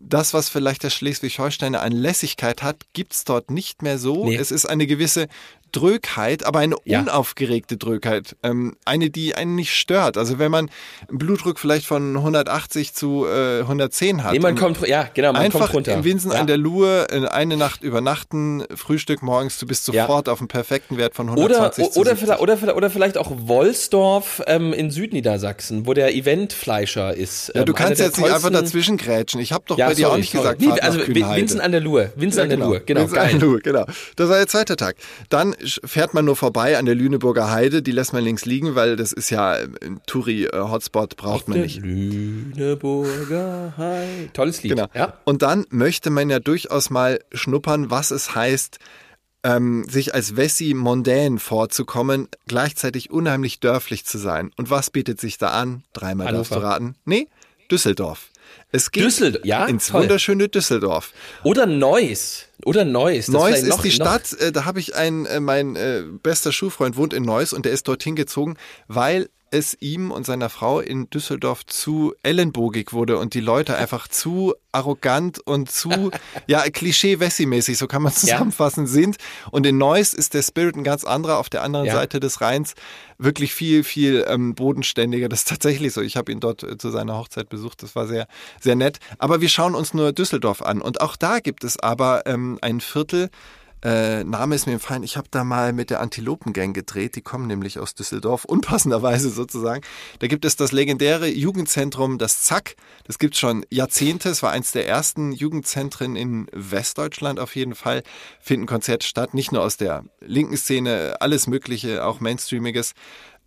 das, was vielleicht der Schleswig-Holsteiner an Lässigkeit hat, gibt's dort nicht mehr so. Nee. Es ist eine gewisse Drögheit, aber eine Ja. unaufgeregte Drögheit. Ähm, eine, die einen nicht stört. Also wenn man einen Blutdruck vielleicht von 180 zu äh, 110 hat. Nee, man kommt, ja, genau, man Einfach kommt runter. in Winsen ja. an der Luhe äh, eine Nacht übernachten, Frühstück morgens, du bist Ja. sofort auf dem perfekten Wert von Oder, 120 zu oder, 70. vielleicht, oder, oder vielleicht auch Wolsdorf ähm, in Südniedersachsen, wo der Eventfleischer ist. Ja, du Ähm, kannst jetzt nicht einfach dazwischen grätschen. Ich habe doch Ja, bei dir sorry, auch nicht sorry. gesagt, Nee, also. Winsen an der Luhe. Winsen Ja, an der Luhe, genau, Winsen an der geil. Luhe, genau. Das war der zweite Tag. Dann fährt man nur vorbei an der Lüneburger Heide, die lässt man links liegen, weil das ist ja äh, ein Touri-Hotspot, braucht man nicht. Lüneburger Heide. Tolles Lied. Genau. Ja. Und dann möchte man ja durchaus mal schnuppern, was es heißt, ähm, sich als Wessi mondän vorzukommen, gleichzeitig unheimlich dörflich zu sein. Und was bietet sich da an? Dreimal darfst du Hannover. raten. Nee, Düsseldorf. Es geht Düsseldorf, ja, ins toll. wunderschöne Düsseldorf. Oder Neuss. Oder Neuss. Das Neuss ist noch- die Stadt, äh, da habe ich einen, äh, mein äh, bester Schulfreund wohnt in Neuss und der ist dorthin gezogen, weil es ihm und seiner Frau in Düsseldorf zu ellenbogig wurde und die Leute einfach [laughs] zu arrogant und zu, ja, Klischee-Wessi-mäßig, so kann man zusammenfassen, sind. Und in Neuss ist der Spirit ein ganz anderer, auf der anderen Ja. Seite des Rheins wirklich viel, viel ähm, bodenständiger. Das ist tatsächlich so. Ich habe ihn dort äh, zu seiner Hochzeit besucht. Das war sehr, sehr nett. Aber wir schauen uns nur Düsseldorf an. Und auch da gibt es aber ähm, ein Viertel, äh, Name ist mir entfallen. Ich habe da mal mit der Antilopengang gedreht. Die kommen nämlich aus Düsseldorf, [laughs] unpassenderweise sozusagen. Da gibt es das legendäre Jugendzentrum, das Zack. Das gibt schon Jahrzehnte. Es war eins der ersten Jugendzentren in Westdeutschland auf jeden Fall. Finden Konzerte statt, nicht nur aus der linken Szene, alles Mögliche, auch Mainstreamiges.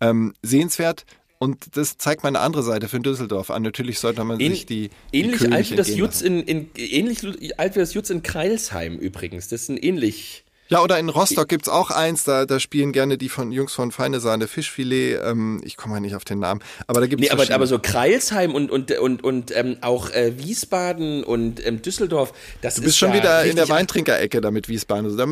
Ähm, sehenswert. Und das zeigt mal eine andere Seite für Düsseldorf an. Natürlich sollte man sich die, die ähnlich König alt wie das Jutz in, in ähnlich alt wie das Jutz in Kreilsheim übrigens. Das ist ein ähnlich. Ja, oder in Rostock gibt's auch eins, da, da spielen gerne die von Jungs von Feine Sahne Fischfilet. Ähm, ich komme mal nicht auf den Namen. Aber da gibt's Nee, aber, aber so Kreilsheim und, und, und, und ähm, auch äh, Wiesbaden und ähm, Düsseldorf, das Du bist ist schon ja wieder in der Weintrinkerecke da mit Wiesbaden. Also, da-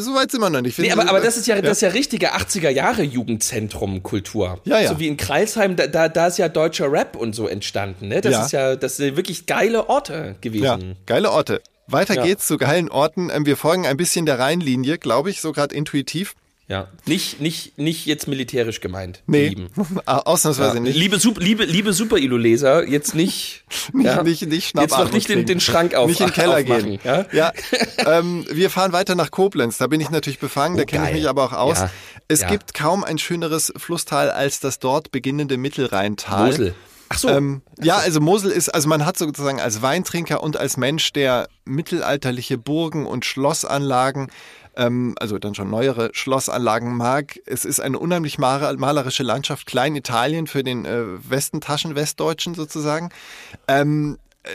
so weit sind wir noch nicht. Nee, aber, aber das ist ja, das ist ja richtige 80er Jahre Jugendzentrum-Kultur. Ja, ja. So wie in Kreilsheim, da, da, da ist ja deutscher Rap und so entstanden. Ne? Das Ja. ist ja, das sind wirklich geile Orte gewesen. Ja, geile Orte. Weiter Ja. geht's zu geilen Orten. Ähm, wir folgen ein bisschen der Rheinlinie, glaube ich, so gerade intuitiv. Ja. Nicht, nicht, nicht jetzt militärisch gemeint. Nee, Lieben. Ah, [laughs] ausnahmsweise Ja. nicht. Liebe, Sup- liebe, liebe Super-Ilu-Leser, jetzt nicht. [laughs] Nicht, ja, nicht, nicht Jetzt noch nicht den, den Schrank auf, Nicht in den Keller aufmachen, gehen. Ja? Ja, ähm, wir fahren weiter nach Koblenz. Da bin ich natürlich befangen, da Oh, kenne ich mich aber auch aus. Es gibt kaum ein schöneres Flusstal als das dort beginnende Mittelrheintal. Mosel. Ach so. Ähm, ja, also Mosel ist, also man hat sozusagen als Weintrinker und als Mensch, der mittelalterliche Burgen und Schlossanlagen, ähm, also dann schon neuere Schlossanlagen mag. Es ist eine unheimlich mal- malerische Landschaft, Kleinitalien für den äh, Westentaschen Westdeutschen sozusagen. Ähm, äh,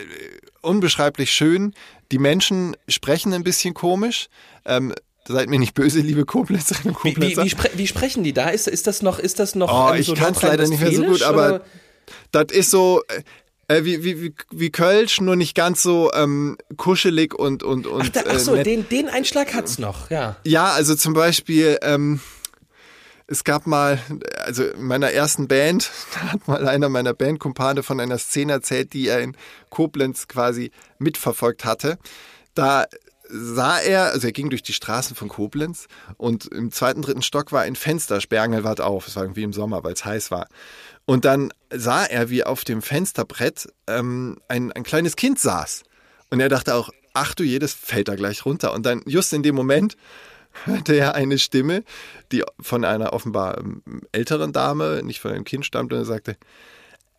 unbeschreiblich schön. Die Menschen sprechen ein bisschen komisch. Ähm, Seid mir nicht böse, liebe Koblenzerinnen und Wie, wie, Koblenzer. wie, spre wie sprechen die da? Ist, ist das noch, ist das noch Oh, ähm, ich so kann's leider nicht mehr so gut, aber oder? Das ist so, äh, Äh, wie, wie, wie, wie Kölsch, nur nicht ganz so ähm, kuschelig und und und. Ach, da, ach so, äh, den, den Einschlag hat's noch, ja. Ja, also zum Beispiel, ähm, es gab mal, also in meiner ersten Band, [laughs] da hat mal einer meiner Bandkumpane von einer Szene erzählt, die er in Koblenz quasi mitverfolgt hatte. Da sah er, also er ging durch die Straßen von Koblenz und im zweiten, dritten Stock war ein Fenster, Sperrangelwart auf, es war irgendwie im Sommer, weil es heiß war. Und dann sah er, wie auf dem Fensterbrett ähm, ein, ein kleines Kind saß. Und er dachte auch, ach du jedes fällt da gleich runter. Und dann just in dem Moment [laughs] hörte er eine Stimme, die von einer offenbar ähm, älteren Dame, nicht von einem Kind stammte, und er sagte,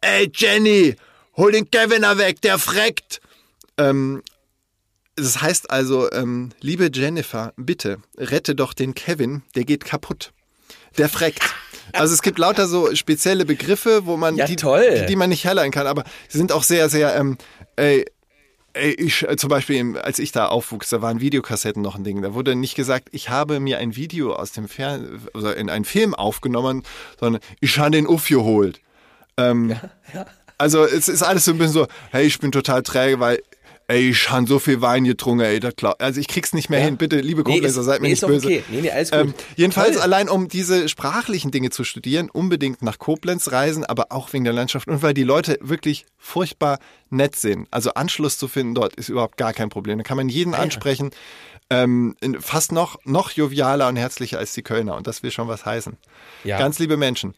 Ey Jenny, hol den Keviner weg, der freckt. Ähm, das heißt also, ähm, liebe Jennifer, bitte rette doch den Kevin, der geht kaputt. Der freckt. Also es gibt lauter so spezielle Begriffe, wo man Ja, die, die, die man nicht herleiten kann, aber sie sind auch sehr, sehr, ähm, ey, ey, ich, äh, zum Beispiel, als ich da aufwuchs, da waren Videokassetten noch ein Ding. Da wurde nicht gesagt, ich habe mir ein Video aus dem Fern oder in einen Film aufgenommen, sondern ich habe den aufgeholt. Ähm, Also es ist alles so ein bisschen so, hey, ich bin total träge, weil ey, ich habe so viel Wein getrunken, ey, das glaub, also ich krieg's nicht mehr hin. Bitte, liebe Nee, Koblenzer, ist- seid mir nee, nicht ist auch böse. okay. Nee, nee, alles gut. Ähm, jedenfalls Toll. allein um diese sprachlichen Dinge zu studieren, unbedingt nach Koblenz reisen, aber auch wegen der Landschaft und weil die Leute wirklich furchtbar nett sind. Also Anschluss zu finden dort ist überhaupt gar kein Problem. Da kann man jeden ansprechen. Ähm, in- fast noch, noch jovialer und herzlicher als die Kölner und das will schon was heißen. Ja. Ganz liebe Menschen.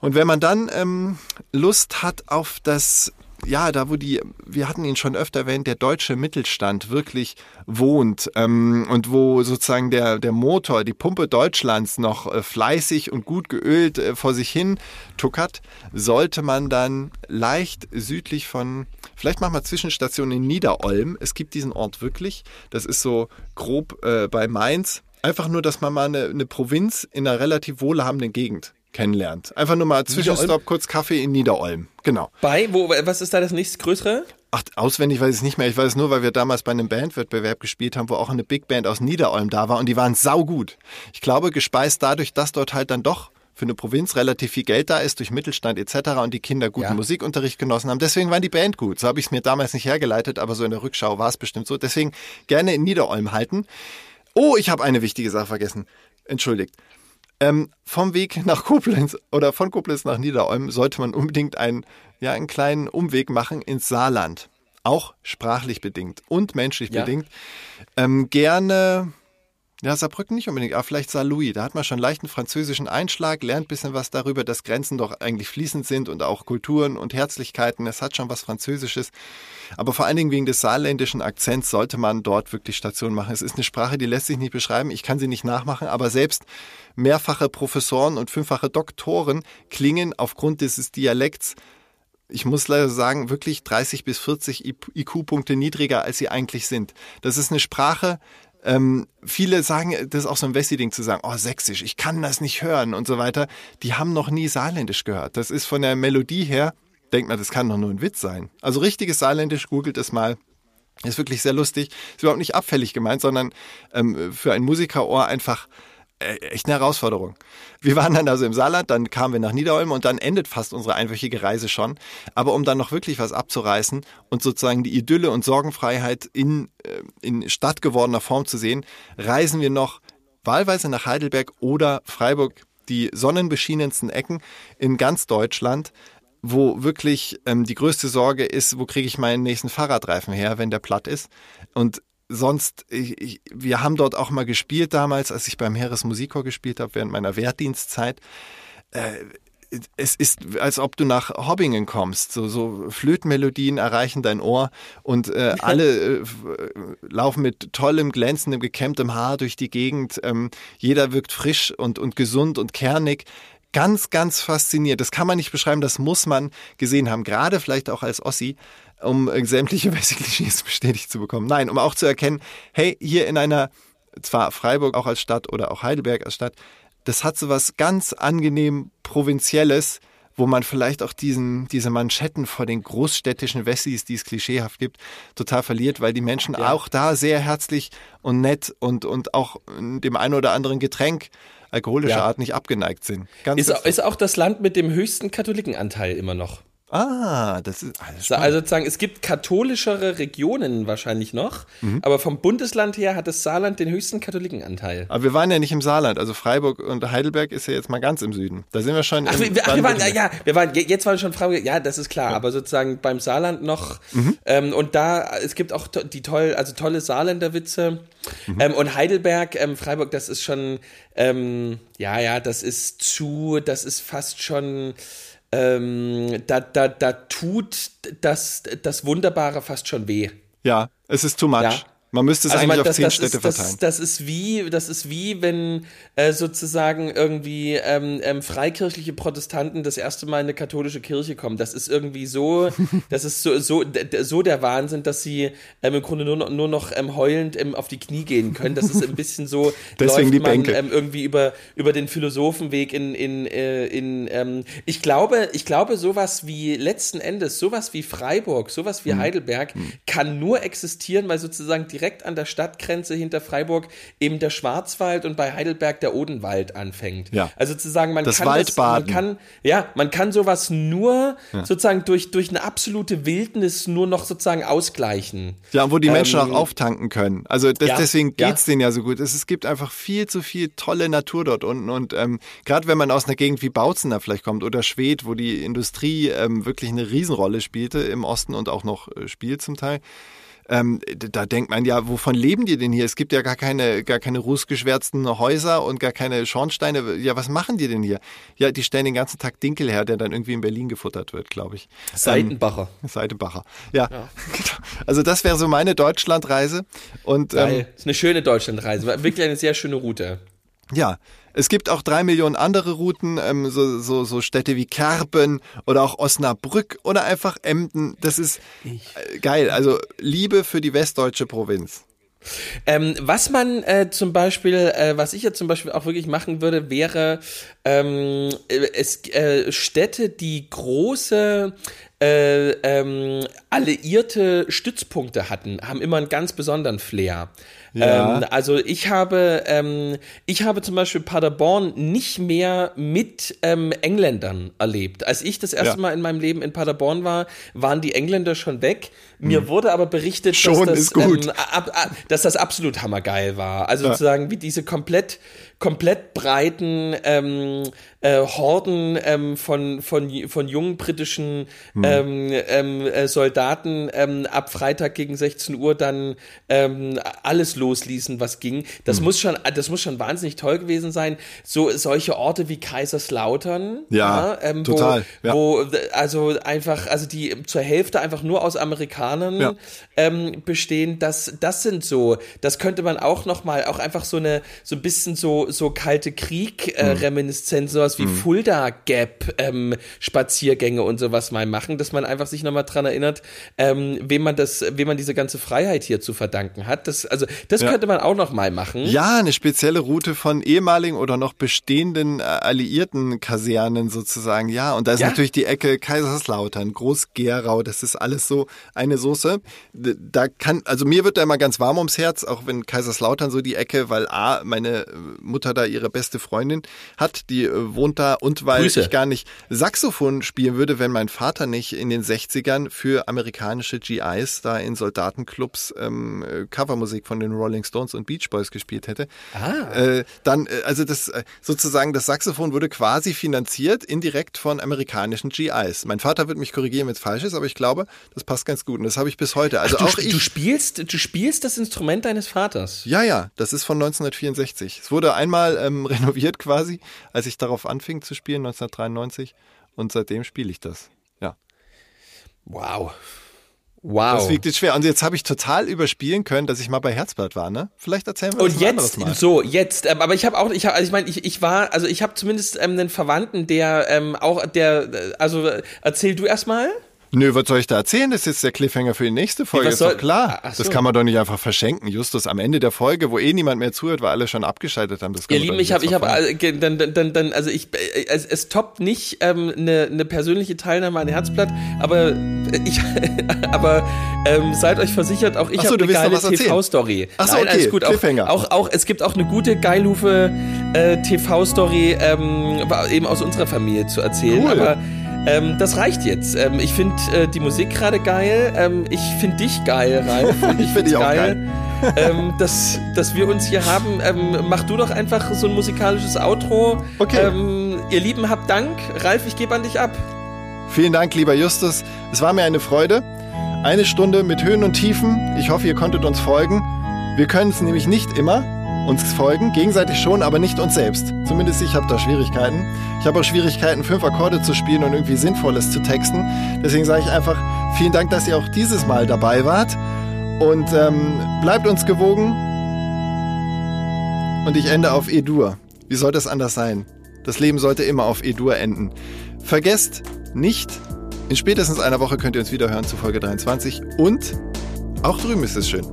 Und wenn man dann ähm, Lust hat auf das, ja, da wo die, wir hatten ihn schon öfter erwähnt, der deutsche Mittelstand wirklich wohnt ähm, und wo sozusagen der, der Motor, die Pumpe Deutschlands noch äh, fleißig und gut geölt äh, vor sich hin tuckert, sollte man dann leicht südlich von, vielleicht machen wir Zwischenstation in Niederolm. Es gibt diesen Ort wirklich. Das ist so grob äh, bei Mainz. Einfach nur, dass man mal eine, eine Provinz in einer relativ wohlhabenden Gegend kennenlernt. Einfach nur mal Zwischenstopp, kurz Kaffee in Niederolm. Genau. Bei, wo, was ist da das nächstgrößere? Ach, auswendig weiß ich es nicht mehr. Ich weiß es nur, weil wir damals bei einem Bandwettbewerb gespielt haben, wo auch eine Big Band aus Niederolm da war und die waren saugut. Ich glaube, gespeist dadurch, dass dort halt dann doch für eine Provinz relativ viel Geld da ist, durch Mittelstand etc. und die Kinder guten Ja. Musikunterricht genossen haben. Deswegen war die Band gut. So habe ich es mir damals nicht hergeleitet, aber so in der Rückschau war es bestimmt so. Deswegen gerne in Niederolm halten. Oh, ich habe eine wichtige Sache vergessen. Entschuldigt. Ähm, vom Weg nach Koblenz oder von Koblenz nach Niederolm sollte man unbedingt einen, ja, einen kleinen Umweg machen ins Saarland. Auch sprachlich bedingt und menschlich Ja. bedingt. Ähm, gerne, ja, Saarbrücken nicht unbedingt, aber vielleicht Saarlouis. Da hat man schon leichten französischen Einschlag, lernt ein bisschen was darüber, dass Grenzen doch eigentlich fließend sind und auch Kulturen und Herzlichkeiten. Es hat schon was Französisches. Aber vor allen Dingen wegen des saarländischen Akzents sollte man dort wirklich Station machen. Es ist eine Sprache, die lässt sich nicht beschreiben. Ich kann sie nicht nachmachen, aber selbst mehrfache Professoren und fünffache Doktoren klingen aufgrund dieses Dialekts ich muss leider sagen, wirklich 30 bis 40 IQ-Punkte niedriger, als sie eigentlich sind. Das ist eine Sprache, ähm, viele sagen, das ist auch so ein Wessi-Ding zu sagen, oh, sächsisch, ich kann das nicht hören und so weiter. Die haben noch nie saarländisch gehört. Das ist von der Melodie her, denkt man, das kann doch nur ein Witz sein. Also richtiges saarländisch, googelt es mal. Ist wirklich sehr lustig. Ist überhaupt nicht abfällig gemeint, sondern ähm, für ein Musikerohr einfach echt eine Herausforderung. Wir waren dann also im Saarland, dann kamen wir nach Niederolm und dann endet fast unsere einwöchige Reise schon. Aber um dann noch wirklich was abzureißen und sozusagen die Idylle und Sorgenfreiheit in, äh, in stattgewordener Form zu sehen, reisen wir noch wahlweise nach Heidelberg oder Freiburg, die sonnenbeschienensten Ecken in ganz Deutschland wo wirklich ähm, die größte Sorge ist, wo kriege ich meinen nächsten Fahrradreifen her, wenn der platt ist. Und sonst, ich, ich, wir haben dort auch mal gespielt damals, als ich beim Heeresmusikchor gespielt habe, während meiner Wehrdienstzeit. Äh, es ist, als ob du nach Hobbingen kommst. So, so Flötenmelodien erreichen dein Ohr und äh, alle äh, laufen mit tollem, glänzendem, gekämmtem Haar durch die Gegend. Ähm, jeder wirkt frisch und, und gesund und kernig. Ganz, ganz fasziniert. Das kann man nicht beschreiben, das muss man gesehen haben. Gerade vielleicht auch als Ossi, um äh, sämtliche [laughs] Wessi-Klischees bestätigt zu bekommen. Nein, um auch zu erkennen, hey, hier in einer, zwar Freiburg auch als Stadt oder auch Heidelberg als Stadt, das hat so was ganz angenehm Provinzielles, wo man vielleicht auch diesen, diese Manschetten vor den großstädtischen Wessis, die es klischeehaft gibt, total verliert, weil die Menschen ja. auch da sehr herzlich und nett und, und auch dem einen oder anderen Getränk alkoholischer ja. Art nicht abgeneigt sind. Ganz ist, ist auch das Land mit dem höchsten Katholikenanteil immer noch. Ah, das ist alles. Also sozusagen, es gibt katholischere Regionen wahrscheinlich noch, Mhm. aber vom Bundesland her hat das Saarland den höchsten Katholikenanteil. Aber wir waren ja nicht im Saarland. Also Freiburg und Heidelberg ist ja jetzt mal ganz im Süden. Da sind wir schon. Ach, wir, ach, wir waren, ja, ja, wir waren, je- jetzt waren schon Freiburg, ja, das ist klar, aber sozusagen beim Saarland noch, Mhm. ähm, und da, es gibt auch die toll, also tolle Saarländer Witze, Mhm. ähm, und Heidelberg, ähm, Freiburg, das ist schon, ähm, ja, ja, das ist zu, das ist fast schon, ähm, da, da, da tut das, das Wunderbare fast schon weh. Ja, es ist too much. Ja. Man müsste es Also eigentlich man, auf das, zehn das, Städte ist, das, verteilen. das ist wie, das ist wie, wenn äh, sozusagen irgendwie ähm, ähm, freikirchliche Protestanten das erste Mal in eine katholische Kirche kommen. Das ist irgendwie so, [laughs] das ist so, so, so der Wahnsinn, dass sie ähm, im Grunde nur noch, nur noch ähm, heulend ähm, auf die Knie gehen können. Das ist ein bisschen so, [laughs] Deswegen läuft die man ähm, irgendwie über, über den Philosophenweg in, in, äh, in ich glaube, ich glaube, sowas wie letzten Endes, sowas wie Freiburg, sowas wie Heidelberg kann nur existieren, weil sozusagen direkt an der Stadtgrenze hinter Freiburg eben der Schwarzwald und bei Heidelberg der Odenwald anfängt. Ja. Also sozusagen, man Das kann das, Waldbaden. man kann, ja, man kann sowas nur sozusagen durch, durch eine absolute Wildnis nur noch sozusagen ausgleichen. Ja, wo die Menschen Ähm, auch auftanken können. Also das, ja, deswegen ja. geht's denen ja so gut. Es, es gibt einfach viel zu viel tolle Natur dort unten. Und ähm, gerade wenn man aus einer Gegend wie Bautzen da vielleicht kommt oder Schwedt, wo die Industrie ähm, wirklich eine Riesenrolle spielte im Osten und auch noch äh, spielt zum Teil. Ähm, da denkt man ja, wovon leben die denn hier? Es gibt ja gar keine, gar keine rußgeschwärzten Häuser und gar keine Schornsteine. Ja, was machen die denn hier? Ja, die stellen den ganzen Tag Dinkel her, der dann irgendwie in Berlin gefuttert wird, glaube ich. Seitenbacher. Seidebacher. Ja, genau. [laughs] Also das wäre so meine Deutschlandreise. Und ähm, Geil. ist eine schöne Deutschlandreise. Wirklich eine sehr schöne Route. Ja, es gibt auch drei Millionen andere Routen, ähm, so, so, so Städte wie Kerpen oder auch Osnabrück oder einfach Emden. Das ist äh, geil. Also Liebe für die westdeutsche Provinz. Ähm, was man äh, zum Beispiel, äh, was ich jetzt zum Beispiel auch wirklich machen würde, wäre ähm, äh, es äh, Städte, die große äh, ähm, alliierte Stützpunkte hatten, haben immer einen ganz besonderen Flair. Ja. Ähm, also ich habe, ähm, ich habe zum Beispiel Paderborn nicht mehr mit ähm, Engländern erlebt. Als ich das erste Ja. Mal in meinem Leben in Paderborn war, waren die Engländer schon weg. Mir wurde aber berichtet, Hm. Schon dass das. Ähm, ab, ab, dass das absolut hammergeil war. Also sozusagen wie diese komplett komplett breiten ähm, äh, Horden ähm, von, von, von jungen britischen Hm. ähm, ähm, äh, Soldaten ähm, ab Freitag gegen 16 Uhr dann ähm, alles losließen, was ging. Hm. Das muss schon, das muss schon wahnsinnig toll gewesen sein. So solche Orte wie Kaiserslautern, Ja, ähm, total, Wo, ja. wo also einfach, also die zur Hälfte einfach nur aus Amerikanern Ja. ähm, bestehen. Das, das sind so, das könnte man auch noch mal, auch einfach so eine, so ein bisschen so, so kalte Krieg äh, Mhm. Reminiszenz, sowas wie Fulda Gap ähm, Spaziergänge und sowas mal machen, dass man einfach sich noch mal dran erinnert, ähm, wem man das, wem man diese ganze Freiheit hier zu verdanken hat. Das, also das Ja. könnte man auch noch mal machen. Ja, eine spezielle Route von ehemaligen oder noch bestehenden äh, alliierten Kasernen sozusagen. Ja, und da ist Ja. natürlich die Ecke Kaiserslautern, Groß-Gerau, das ist alles so eine Soße. Da kann, also mir wird da immer ganz warm ums Herz, auch wenn Kaiserslautern so die Ecke, weil A, meine äh, Mutter da ihre beste Freundin hat, die äh, wohnt da und weil Grüße. ich gar nicht Saxophon spielen würde, wenn mein Vater nicht in den 60ern für amerikanische GIs da in Soldatenclubs ähm, äh, Covermusik von den Rolling Stones und Beach Boys gespielt hätte. Ah. Äh, dann, äh, also das äh, sozusagen das Saxophon wurde quasi finanziert indirekt von amerikanischen GIs. Mein Vater wird mich korrigieren, wenn es falsch ist, aber ich glaube, das passt ganz gut und das habe ich bis heute. Also du, auch ich. du spielst, du spielst das Instrument deines Vaters. Ja, ja, das ist von 1964. Es wurde einmal ähm, [laughs] renoviert quasi, als ich darauf anfing zu spielen, 1993. Und seitdem spiele ich das. Ja. Wow. Wow. Das wiegt jetzt schwer. Und jetzt habe ich total überspielen können, dass ich mal bei Herzblatt war, ne? Vielleicht erzählen wir das Und jetzt, Mal. so, jetzt, ähm, aber ich habe auch, ich habe, also ich meine, ich, ich war, also ich habe zumindest ähm, einen Verwandten, der ähm, auch, der, äh, also äh, erzähl du erstmal. Nö, was soll ich da erzählen? Das ist jetzt der Cliffhanger für die nächste Folge, was ist doch klar. So. Das kann man doch nicht einfach verschenken, Justus. Am Ende der Folge, wo eh niemand mehr zuhört, weil alle schon abgeschaltet haben. Das Ihr Lieben, ich habe, ich habe, dann, dann, dann, also ich, äh, es, es toppt nicht ähm, eine, eine persönliche Teilnahme an Herzblatt, aber ich, [laughs] aber ähm, seid euch versichert, auch ich so, habe eine geile? TV-Story. Ach so, Nein, okay, alles gut. Auch, Cliffhanger. auch, auch, es gibt auch eine gute Geilhufe äh, TV-Story ähm, eben aus unserer Familie zu erzählen, Cool. aber Ähm, das reicht jetzt. Ähm, ich finde äh, die Musik gerade geil. Ähm, ich finde dich geil, Ralf. [laughs] Ich Ich find finde dich auch geil, [laughs] ähm, dass, dass wir uns hier haben. Ähm, mach du doch einfach so ein musikalisches Outro. Okay. Ähm, ihr Lieben, habt Dank. Ralf, ich gebe an dich ab. Vielen Dank, lieber Justus. Es war mir eine Freude. Eine Stunde mit Höhen und Tiefen. Ich hoffe, ihr konntet uns folgen. Wir können es nämlich nicht immer uns folgen, gegenseitig schon, aber nicht uns selbst. Zumindest ich habe da Schwierigkeiten. Ich habe auch Schwierigkeiten, fünf Akkorde zu spielen und irgendwie Sinnvolles zu texten. Deswegen sage ich einfach vielen Dank, dass ihr auch dieses Mal dabei wart. Und ähm, bleibt uns gewogen. Und ich ende auf E-Dur. Wie soll das anders sein? Das Leben sollte immer auf E-Dur enden. Vergesst nicht, in spätestens einer Woche könnt ihr uns wieder hören zu Folge 23. Und auch drüben ist es schön.